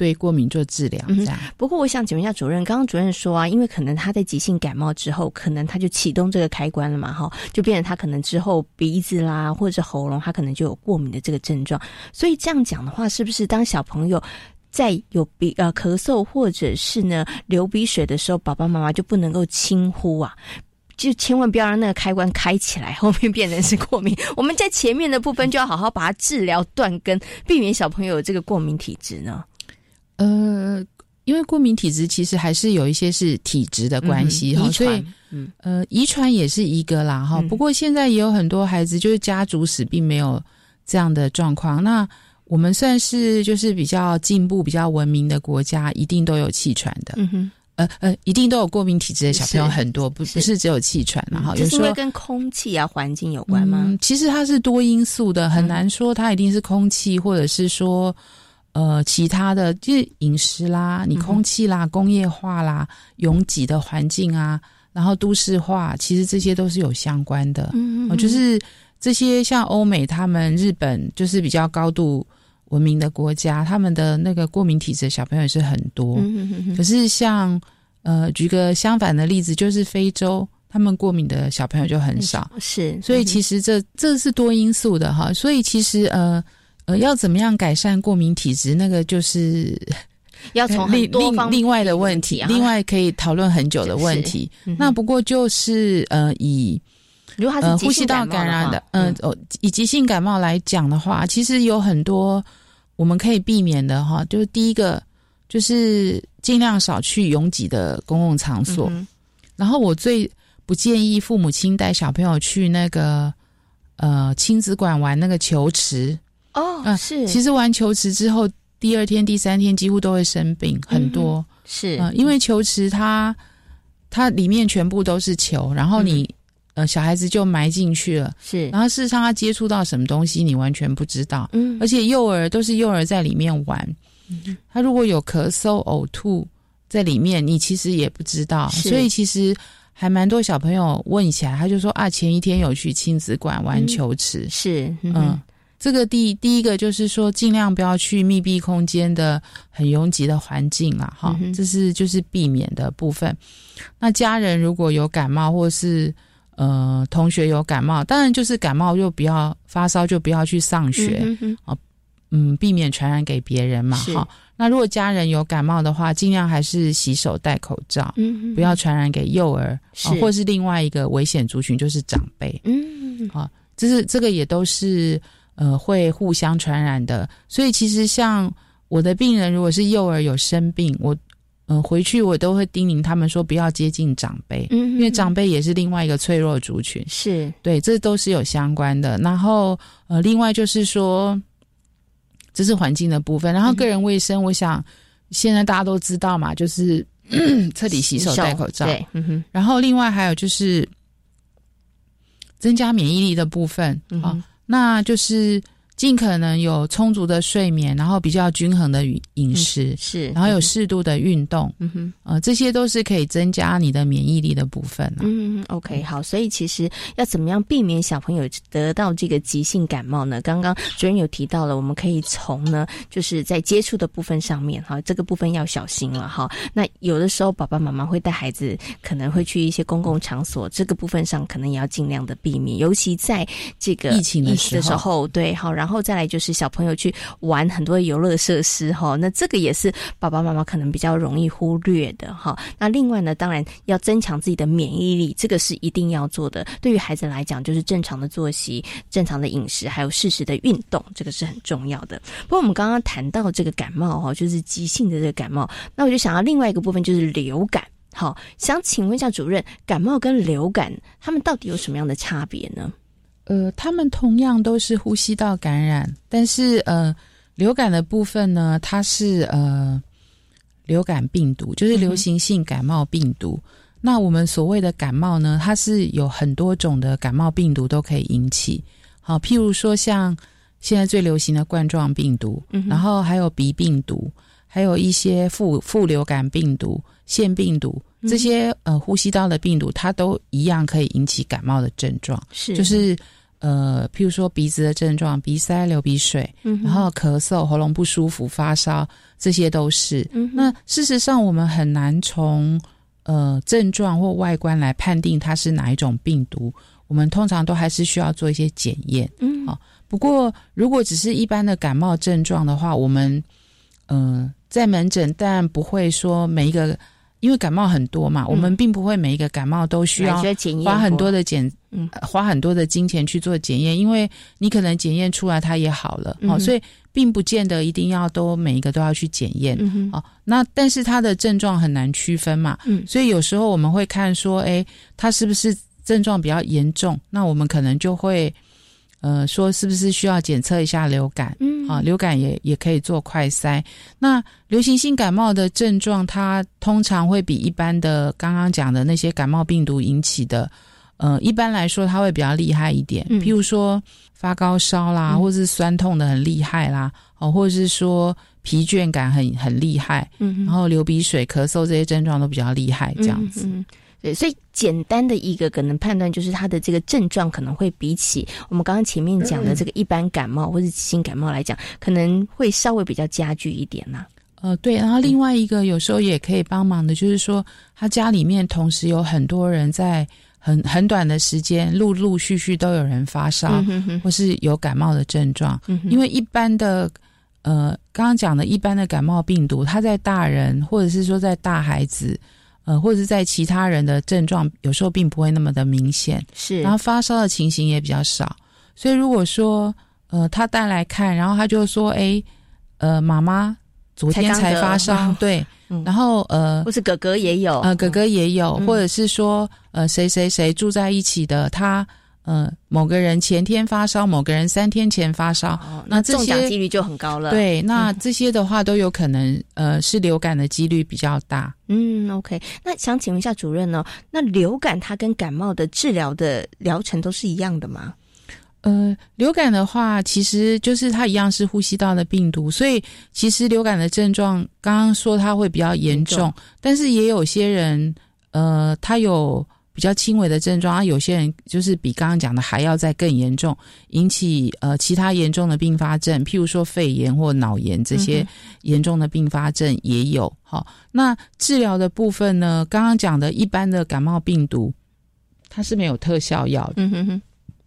对过敏做治疗，这样。
不过我想请问一下主任，刚刚主任说啊，因为可能他在急性感冒之后，可能他就启动这个开关了嘛，哈，就变成他可能之后鼻子啦或者是喉咙，他可能就有过敏的这个症状。所以这样讲的话，是不是当小朋友在有鼻呃咳嗽或者是呢流鼻水的时候，爸爸妈妈就不能够轻呼啊，就千万不要让那个开关开起来，后面变成是过敏。我们在前面的部分就要好好把它治疗断根，避免小朋友有这个过敏体质呢。
呃，因为过敏体质其实还是有一些是体质的关系哈，所以呃，遗传也是一个啦哈。不过现在也有很多孩子就是家族史并没有这样的状况。那我们算是就是比较进步、比较文明的国家，一定都有气喘的。嗯哼，呃呃，一定都有过敏体质的小朋友很多，不不是只有气喘然后有
是因为跟空气啊环境有关吗？
其实它是多因素的，很难说它一定是空气，或者是说。呃，其他的就是饮食啦，你空气啦，工业化啦，拥挤的环境啊，然后都市化，其实这些都是有相关的。嗯嗯，就是这些像欧美、他们日本，就是比较高度文明的国家，他们的那个过敏体质的小朋友也是很多。嗯嗯可是像呃，举个相反的例子，就是非洲，他们过敏的小朋友就很少。
是，
所以其实这这是多因素的哈。所以其实呃。呃，要怎么样改善过敏体质？那个就是
要从另
另另外的问题，另外可以讨论很久的问题。那不过就是呃，以
如果它是
呼吸道感染的，嗯，哦，以急性感冒来讲的话，其实有很多我们可以避免的哈。就是第一个，就是尽量少去拥挤的公共场所。然后我最不建议父母亲带小朋友去那个呃亲子馆玩那个球池。
哦，是。
其实玩球池之后，第二天、第三天几乎都会生病，很多。
是。
因为球池它它里面全部都是球，然后你。呃，小孩子就埋进去了，
是，
然后事实上他接触到什么东西，你完全不知道，嗯，而且幼儿都是幼儿在里面玩，嗯，他如果有咳嗽、呕吐在里面，你其实也不知道，所以其实还蛮多小朋友问起来，他就说啊，前一天有去亲子馆玩球池，
是，
嗯，这个第第一个就是说，尽量不要去密闭空间的很拥挤的环境啊，哈，这是就是避免的部分。那家人如果有感冒或是呃，同学有感冒，当然就是感冒就不要发烧，就不要去上学啊，嗯，避免传染给别人嘛。哈，那如果家人有感冒的话，尽量还是洗手、戴口罩，嗯，不要传染给幼儿，啊，或是另外一个危险族群就是长辈，嗯，啊，这是这个也都是呃会互相传染的。所以其实像我的病人，如果是幼儿有生病，我。呃，回去我都会叮咛他们说不要接近长辈，嗯，因为长辈也是另外一个脆弱族群，
是
对，这都是有相关的。然后呃，另外就是说，这是环境的部分，然后个人卫生，我想现在大家都知道嘛，就是 彻底洗手、戴口罩，
对，嗯哼。
然后另外还有就是增加免疫力的部分啊，那就是。尽可能有充足的睡眠，然后比较均衡的饮食，
是，
然后有适度的运动，嗯哼，呃，这些都是可以增加你的免疫力的部分。
嗯，OK，好，所以其实要怎么样避免小朋友得到这个急性感冒呢？刚刚主任有提到了，我们可以从呢，就是在接触的部分上面，哈，这个部分要小心了，哈。那有的时候爸爸妈妈会带孩子，可能会去一些公共场所，这个部分上可能也要尽量的避免，尤其在这个
疫情的时
候，对，好，然后。然后再来就是小朋友去玩很多游乐设施哈，那这个也是爸爸妈妈可能比较容易忽略的哈。那另外呢，当然要增强自己的免疫力，这个是一定要做的。对于孩子来讲，就是正常的作息、正常的饮食，还有适时的运动，这个是很重要的。不过我们刚刚谈到这个感冒哈，就是急性的这个感冒，那我就想到另外一个部分就是流感。好，想请问一下主任，感冒跟流感他们到底有什么样的差别呢？
呃，他们同样都是呼吸道感染，但是呃，流感的部分呢，它是呃流感病毒，就是流行性感冒病毒。那我们所谓的感冒呢，它是有很多种的感冒病毒都可以引起。好，譬如说像现在最流行的冠状病毒，然后还有鼻病毒，还有一些副副流感病毒、腺病毒。这些呃呼吸道的病毒，它都一样可以引起感冒的症状，
是
就是。呃，譬如说鼻子的症状，鼻塞、流鼻水，然后咳嗽、喉咙不舒服、发烧，这些都是。那事实上，我们很难从呃症状或外观来判定它是哪一种病毒。我们通常都还是需要做一些检验。嗯，好。不过，如果只是一般的感冒症状的话，我们嗯在门诊，但不会说每一个。因为感冒很多嘛，我们并不会每一个感冒都需要花很多的检，花很多的金钱去做检验，因为你可能检验出来它也好了，哦，所以并不见得一定要都每一个都要去检验，哦，那但是它的症状很难区分嘛，所以有时候我们会看说，哎，它是不是症状比较严重，那我们可能就会。呃，说是不是需要检测一下流感？嗯，啊，流感也也可以做快筛。那流行性感冒的症状，它通常会比一般的刚刚讲的那些感冒病毒引起的，呃，一般来说它会比较厉害一点。譬如说发高烧啦，或者是酸痛的很厉害啦，哦，或者是说疲倦感很很厉害，嗯，然后流鼻水、咳嗽这些症状都比较厉害，这样子。
对，所以简单的一个可能判断就是他的这个症状可能会比起我们刚刚前面讲的这个一般感冒或者急性感冒来讲，可能会稍微比较加剧一点呐。
呃，对，然后另外一个有时候也可以帮忙的，就是说他家里面同时有很多人在很很短的时间陆陆续续都有人发烧或是有感冒的症状，因为一般的呃刚刚讲的一般的感冒病毒，它在大人或者是说在大孩子。呃，或者是在其他人的症状，有时候并不会那么的明显，
是，
然后发烧的情形也比较少，所以如果说呃他带来看，然后他就说，哎，呃，妈妈昨天才发烧，对，然后呃，
或是哥哥也有，
呃，哥哥也有，或者是说呃谁谁谁住在一起的他。嗯，某个人前天发烧，某个人三天前发烧，
那中奖几率就很高了。
对，那这些的话都有可能，呃，是流感的几率比较大。
嗯，OK。那想请问一下主任呢？那流感它跟感冒的治疗的疗程都是一样的吗？
呃，流感的话，其实就是它一样是呼吸道的病毒，所以其实流感的症状刚刚说它会比较严重，但是也有些人，呃，他有。比较轻微的症状啊，有些人就是比刚刚讲的还要再更严重，引起呃其他严重的并发症，譬如说肺炎或脑炎这些严重的并发症也有。好，那治疗的部分呢，刚刚讲的一般的感冒病毒，它是没有特效药的，
嗯哼哼，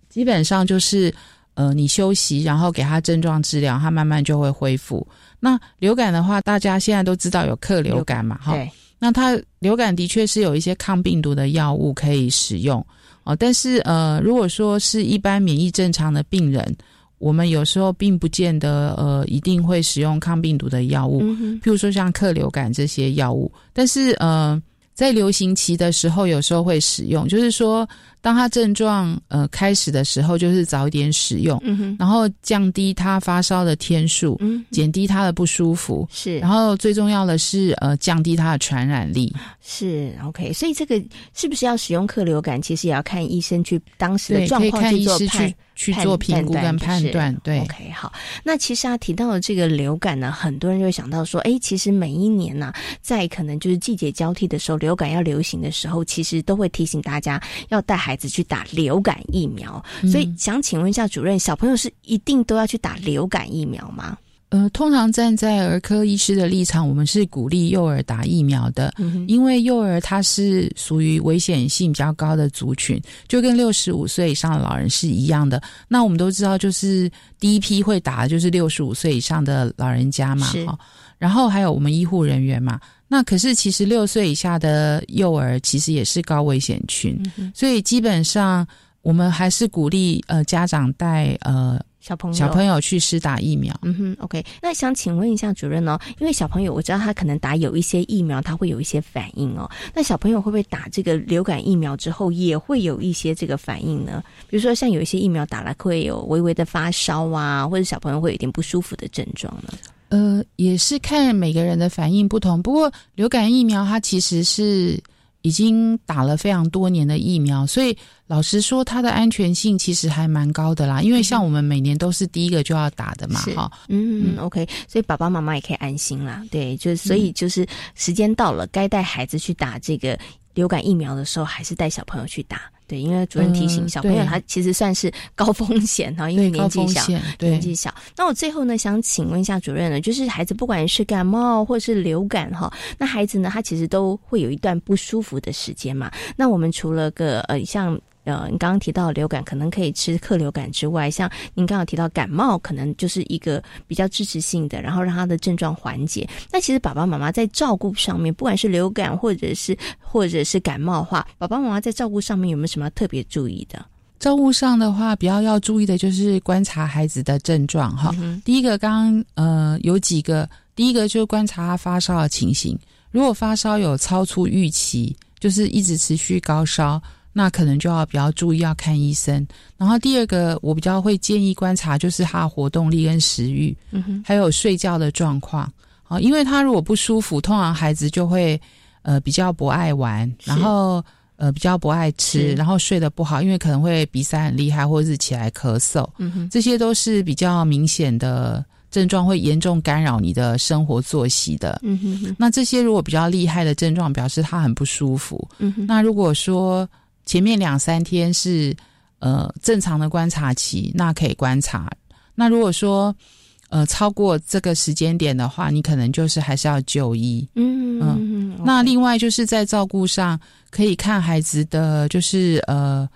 基本上就是呃你休息，然后给他症状治疗，他慢慢就会恢复。那流感的话，大家现在都知道有克流感嘛，哈。那它流感的确是有一些抗病毒的药物可以使用哦，但是呃，如果说是一般免疫正常的病人，我们有时候并不见得呃一定会使用抗病毒的药物，譬如说像克流感这些药物，但是呃。在流行期的时候，有时候会使用，就是说，当他症状呃开始的时候，就是早一点使用，然后降低他发烧的天数，嗯减低他的不舒服，
是，
然后最重要的是呃降低他的传染力，
是 OK。所以这个是不是要使用克流感，其实也要看医生去当时的状况
去
做判。
去做评估跟判断，对
，OK，好。那其实啊，提到了这个流感呢，很多人就会想到说，哎，其实每一年呢，在可能就是季节交替的时候，流感要流行的时候，其实都会提醒大家要带孩子去打流感疫苗。所以想请问一下主任，小朋友是一定都要去打流感疫苗吗？
呃，通常站在儿科医师的立场，我们是鼓励幼儿打疫苗的，因为幼儿他是属于危险性比较高的族群，就跟六十五岁以上的老人是一样的。那我们都知道，就是第一批会打的就是六十五岁以上的老人家嘛，哈。然后还有我们医护人员嘛。那可是其实六岁以下的幼儿其实也是高危险群，所以基本上我们还是鼓励呃家长带呃。
小朋友
小朋友去施打疫苗，
嗯哼，OK。那想请问一下主任哦，因为小朋友我知道他可能打有一些疫苗，他会有一些反应哦。那小朋友会不会打这个流感疫苗之后也会有一些这个反应呢？比如说像有一些疫苗打了会有微微的发烧啊，或者小朋友会有点不舒服的症状呢？
呃，也是看每个人的反应不同。不过流感疫苗它其实是。已经打了非常多年的疫苗，所以老实说，它的安全性其实还蛮高的啦。因为像我们每年都是第一个就要打的嘛，哈，
嗯，OK，所以爸爸妈妈也可以安心啦。对，就是所以就是时间到了，该带孩子去打这个流感疫苗的时候，还是带小朋友去打。对，因为主任提醒小朋友，他其实算是高风险哈，因为年纪小，年纪小。那我最后呢，想请问一下主任呢，就是孩子不管是感冒或是流感哈，那孩子呢，他其实都会有一段不舒服的时间嘛。那我们除了个呃，像。呃，你刚刚提到流感可能可以吃克流感之外，像您刚刚提到感冒，可能就是一个比较支持性的，然后让他的症状缓解。那其实爸爸妈妈在照顾上面，不管是流感或者是 或者是感冒的话，爸爸妈妈在照顾上面有没有什么特别注意的？
照顾上的话，比较要注意的就是观察孩子的症状哈。第一个，刚刚呃有几个，第一个就是观察他发烧的情形，如果发烧有超出预期，就是一直持续高烧。那可能就要比较注意，要看医生。然后第二个，我比较会建议观察，就是他活动力跟食欲，嗯哼，还有睡觉的状况。好，因为他如果不舒服，通常孩子就会呃比较不爱玩，然后呃比较不爱吃，然后睡得不好，因为可能会鼻塞很厉害，或者是起来咳嗽，嗯哼，这些都是比较明显的症状，会严重干扰你的生活作息的。嗯哼，那这些如果比较厉害的症状，表示他很不舒服。嗯哼，那如果说前面两三天是呃正常的观察期，那可以观察。那如果说呃超过这个时间点的话，你可能就是还是要就医。嗯嗯。那另外就是在照顾上，可以看孩子的就是呃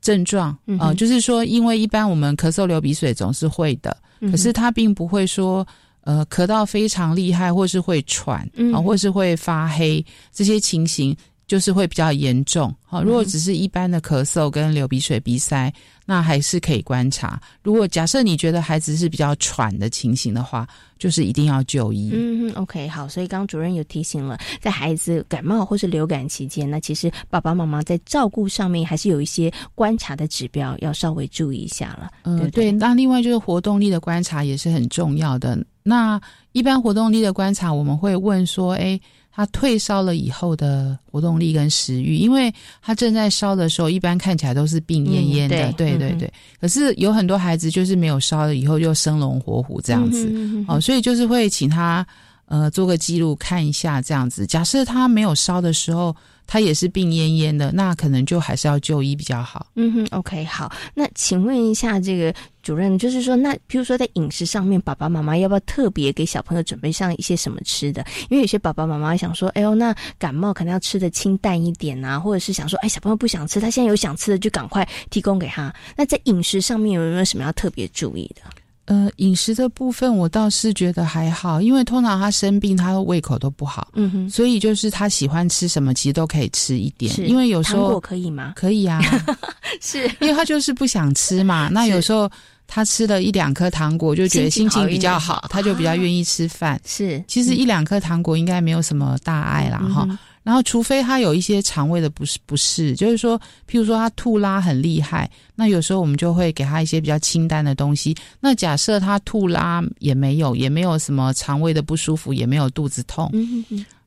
症状啊，就是说，因为一般我们咳嗽、流鼻水总是会的，可是他并不会说呃咳到非常厉害，或是会喘啊，或是会发黑这些情形。就是会比较严重，好，如果只是一般的咳嗽跟流鼻水、鼻塞，那还是可以观察。如果假设你觉得孩子是比较喘的情形的话，就是一定要就医。
嗯，OK，好。所以刚刚主任有提醒了，在孩子感冒或是流感期间，那其实爸爸妈妈在照顾上面还是有一些观察的指标要稍微注意一下了。嗯，对。
那另外就是活动力的观察也是很重要的。那一般活动力的观察，我们会问说，哎。他退烧了以后的活动力跟食欲，因为他正在烧的时候，一般看起来都是病恹恹的，对对对。可是有很多孩子就是没有烧了以后就生龙活虎这样子，哦，所以就是会请他呃做个记录看一下这样子。假设他没有烧的时候。他也是病恹恹的，那可能就还是要就医比较好。
嗯哼，OK，好。那请问一下，这个主任，就是说，那比如说在饮食上面，爸爸妈妈要不要特别给小朋友准备上一些什么吃的？因为有些爸爸妈妈想说，哎呦，那感冒可能要吃的清淡一点啊，或者是想说，哎，小朋友不想吃，他现在有想吃的，就赶快提供给他。那在饮食上面有没有什么要特别注意的？
呃，饮食的部分我倒是觉得还好，因为通常他生病，他的胃口都不好，
嗯哼，
所以就是他喜欢吃什么，其实都可以吃一点。因为有时候
糖果可以吗？
可以啊，
是
因为他就是不想吃嘛。那有时候他吃了一两颗糖果，就觉得心情比较好，他就比较愿意吃饭。
是，
其实一两颗糖果应该没有什么大碍啦，哈。然后，除非他有一些肠胃的不适，不适，就是说，譬如说他吐拉很厉害，那有时候我们就会给他一些比较清淡的东西。那假设他吐拉也没有，也没有什么肠胃的不舒服，也没有肚子痛，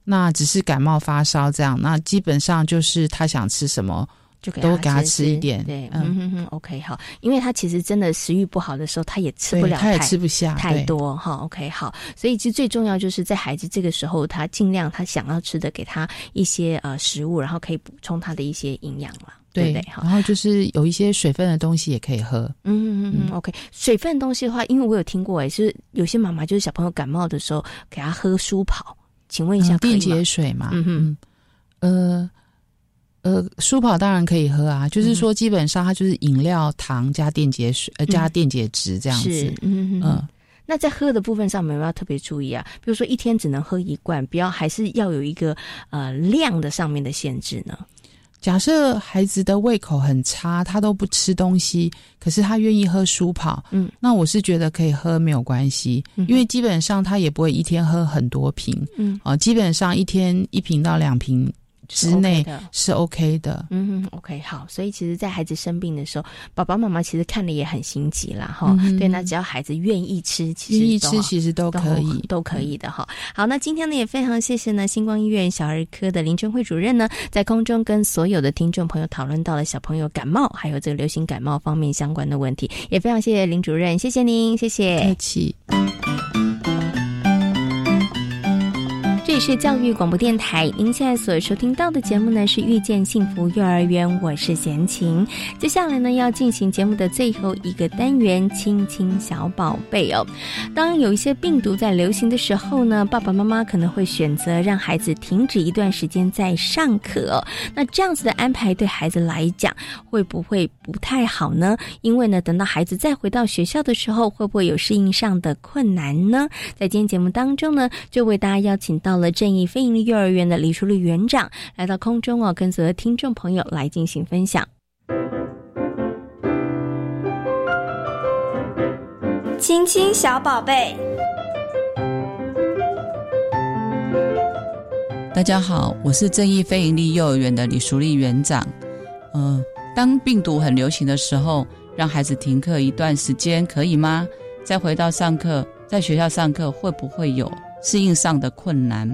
那只是感冒发烧这样，那基本上就是他想吃什么。
就
都给
他
吃一点，
对，嗯。哼哼，OK，好，因为他其实真的食欲不好的时候，他也吃不了，
他也吃不下
太多，哈，OK，好，所以其实最重要就是在孩子这个时候，他尽量他想要吃的，给他一些呃食物，然后可以补充他的一些营养了，对对？
然后就是有一些水分的东西也可以喝，
嗯嗯嗯，OK，水分东西的话，因为我有听过，哎，是有些妈妈就是小朋友感冒的时候给他喝舒跑，请问一下，
电解水嘛，嗯哼，呃。呃，舒跑当然可以喝啊，就是说基本上它就是饮料、糖加电解水，呃，加电解质这样子。
嗯嗯。那在喝的部分上，有没有要特别注意啊？比如说一天只能喝一罐，不要还是要有一个呃量的上面的限制呢？
假设孩子的胃口很差，他都不吃东西，可是他愿意喝舒跑，嗯，那我是觉得可以喝没有关系，因为基本上他也不会一天喝很多瓶，嗯，啊，基本上一天一瓶到两瓶。之内是 OK 的，
嗯，OK，好，所以其实，在孩子生病的时候，爸爸妈妈其实看的也很心急啦，哈，对，那只要孩子愿意吃，其实
愿意吃其实都可以，
都可以的哈。好，那今天呢，也非常谢谢呢，星光医院小儿科的林春慧主任呢，在空中跟所有的听众朋友讨论到了小朋友感冒还有这个流行感冒方面相关的问题，也非常谢谢林主任，谢谢您，谢谢，
客气。
这里是教育广播电台，您现在所收听到的节目呢是《遇见幸福幼儿园》，我是贤琴。接下来呢要进行节目的最后一个单元“亲亲小宝贝”哦。当有一些病毒在流行的时候呢，爸爸妈妈可能会选择让孩子停止一段时间再上课。那这样子的安排对孩子来讲会不会不太好呢？因为呢，等到孩子再回到学校的时候，会不会有适应上的困难呢？在今天节目当中呢，就为大家邀请到。了正义非营利幼儿园的李淑丽园长来到空中哦，跟所有听众朋友来进行分享。
亲亲小宝贝，
大家好，我是正义非营利幼儿园的李淑丽园长。嗯，当病毒很流行的时候，让孩子停课一段时间可以吗？再回到上课，在学校上课会不会有？适应上的困难，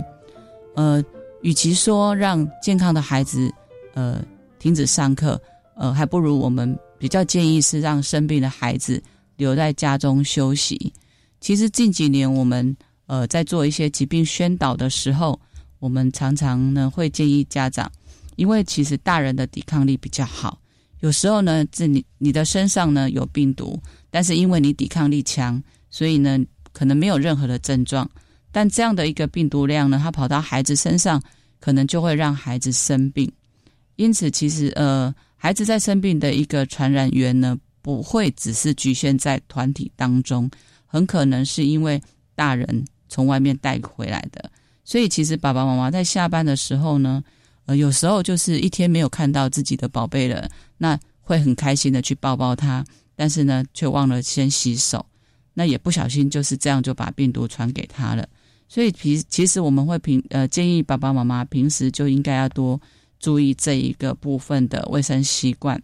呃，与其说让健康的孩子呃停止上课，呃，还不如我们比较建议是让生病的孩子留在家中休息。其实近几年我们呃在做一些疾病宣导的时候，我们常常呢会建议家长，因为其实大人的抵抗力比较好，有时候呢，这你你的身上呢有病毒，但是因为你抵抗力强，所以呢可能没有任何的症状。但这样的一个病毒量呢，它跑到孩子身上，可能就会让孩子生病。因此，其实呃，孩子在生病的一个传染源呢，不会只是局限在团体当中，很可能是因为大人从外面带回来的。所以，其实爸爸妈妈在下班的时候呢，呃，有时候就是一天没有看到自己的宝贝了，那会很开心的去抱抱他，但是呢，却忘了先洗手，那也不小心就是这样就把病毒传给他了。所以，平其实我们会平呃建议爸爸妈妈平时就应该要多注意这一个部分的卫生习惯。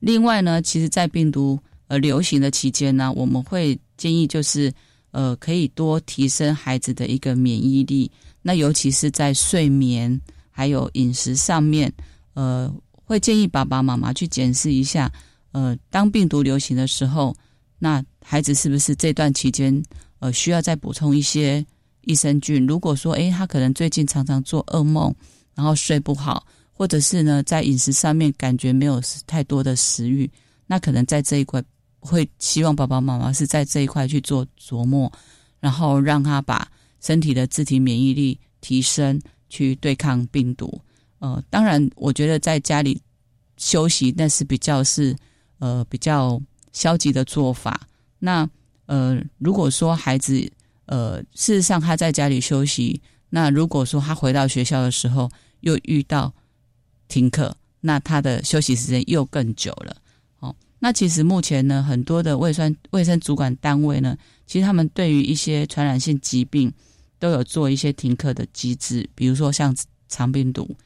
另外呢，其实，在病毒呃流行的期间呢，我们会建议就是呃可以多提升孩子的一个免疫力。那尤其是在睡眠还有饮食上面，呃，会建议爸爸妈妈去检视一下，呃，当病毒流行的时候，那孩子是不是这段期间呃需要再补充一些益生菌？如果说诶，他可能最近常常做噩梦，然后睡不好。或者是呢，在饮食上面感觉没有太多的食欲，那可能在这一块会希望爸爸妈妈是在这一块去做琢磨，然后让他把身体的自体免疫力提升，去对抗病毒。呃，当然，我觉得在家里休息那是比较是呃比较消极的做法。那呃，如果说孩子呃事实上他在家里休息，那如果说他回到学校的时候又遇到停课，那他的休息时间又更久了。哦，那其实目前呢，很多的卫生卫生主管单位呢，其实他们对于一些传染性疾病都有做一些停课的机制，比如说像肠病毒，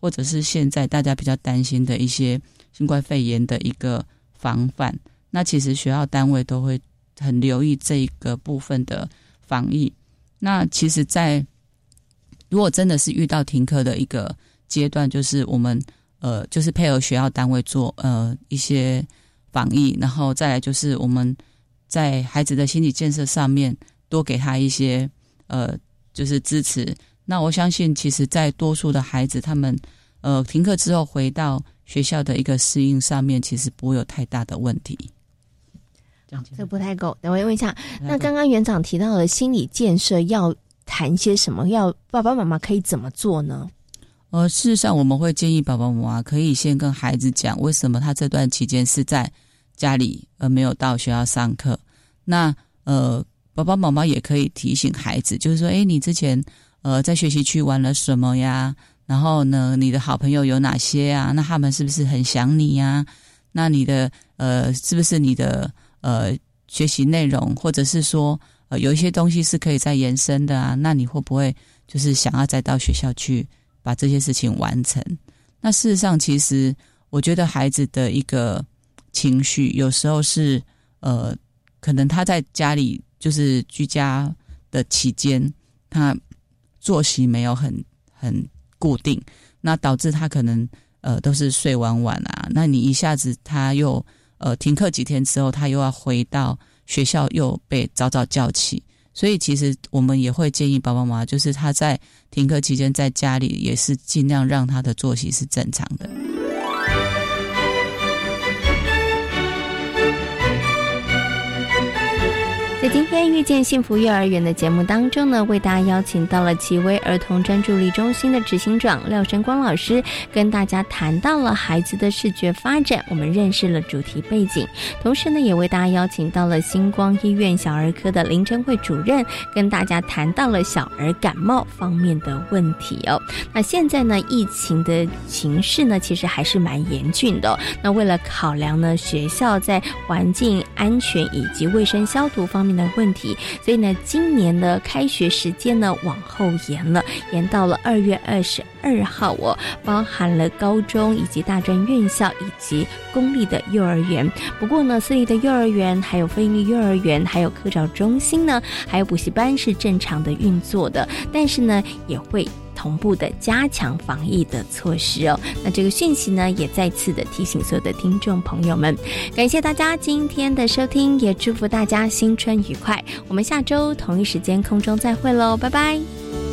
或者是现在大家比较担心的一些新冠肺炎的一个防范。那其实学校单位都会很留意这一个部分的防疫。那其实，在如果真的是遇到停课的一个。阶段就是我们呃，就是配合学校单位做呃一些防疫，然后再来就是我们在孩子的心理建设上面多给他一些呃就是支持。那我相信，其实，在多数的孩子他们呃停课之后回到学校的一个适应上面，其实不会有太大的问题。
这不太够，等我问一下。那刚刚园长提到的心理建设要谈些什么？要爸爸妈妈可以怎么做呢？
呃，事实上，我们会建议爸爸妈妈可以先跟孩子讲，为什么他这段期间是在家里，而没有到学校上课。那呃，爸爸妈妈也可以提醒孩子，就是说，哎，你之前呃在学习区玩了什么呀？然后呢，你的好朋友有哪些啊？那他们是不是很想你呀？那你的呃，是不是你的呃学习内容，或者是说呃有一些东西是可以再延伸的啊？那你会不会就是想要再到学校去？把这些事情完成。那事实上，其实我觉得孩子的一个情绪，有时候是呃，可能他在家里就是居家的期间，他作息没有很很固定，那导致他可能呃都是睡晚晚啊。那你一下子他又呃停课几天之后，他又要回到学校，又被早早叫起。所以，其实我们也会建议爸爸妈妈，就是他在停课期间在家里，也是尽量让他的作息是正常的。
在今天遇见幸福幼儿园的节目当中呢，为大家邀请到了奇威儿童专注力中心的执行长廖生光老师，跟大家谈到了孩子的视觉发展，我们认识了主题背景，同时呢，也为大家邀请到了星光医院小儿科的林晨慧主任，跟大家谈到了小儿感冒方面的问题哦。那现在呢，疫情的形势呢，其实还是蛮严峻的。那为了考量呢，学校在环境安全以及卫生消毒方的问题，所以呢，今年的开学时间呢往后延了，延到了二月二十二号哦，包含了高中以及大专院校以及公立的幼儿园。不过呢，私立的幼儿园、还有非营利幼儿园、还有科教中心呢，还有补习班是正常的运作的，但是呢，也会。同步的加强防疫的措施哦，那这个讯息呢，也再次的提醒所有的听众朋友们，感谢大家今天的收听，也祝福大家新春愉快。我们下周同一时间空中再会喽，拜拜。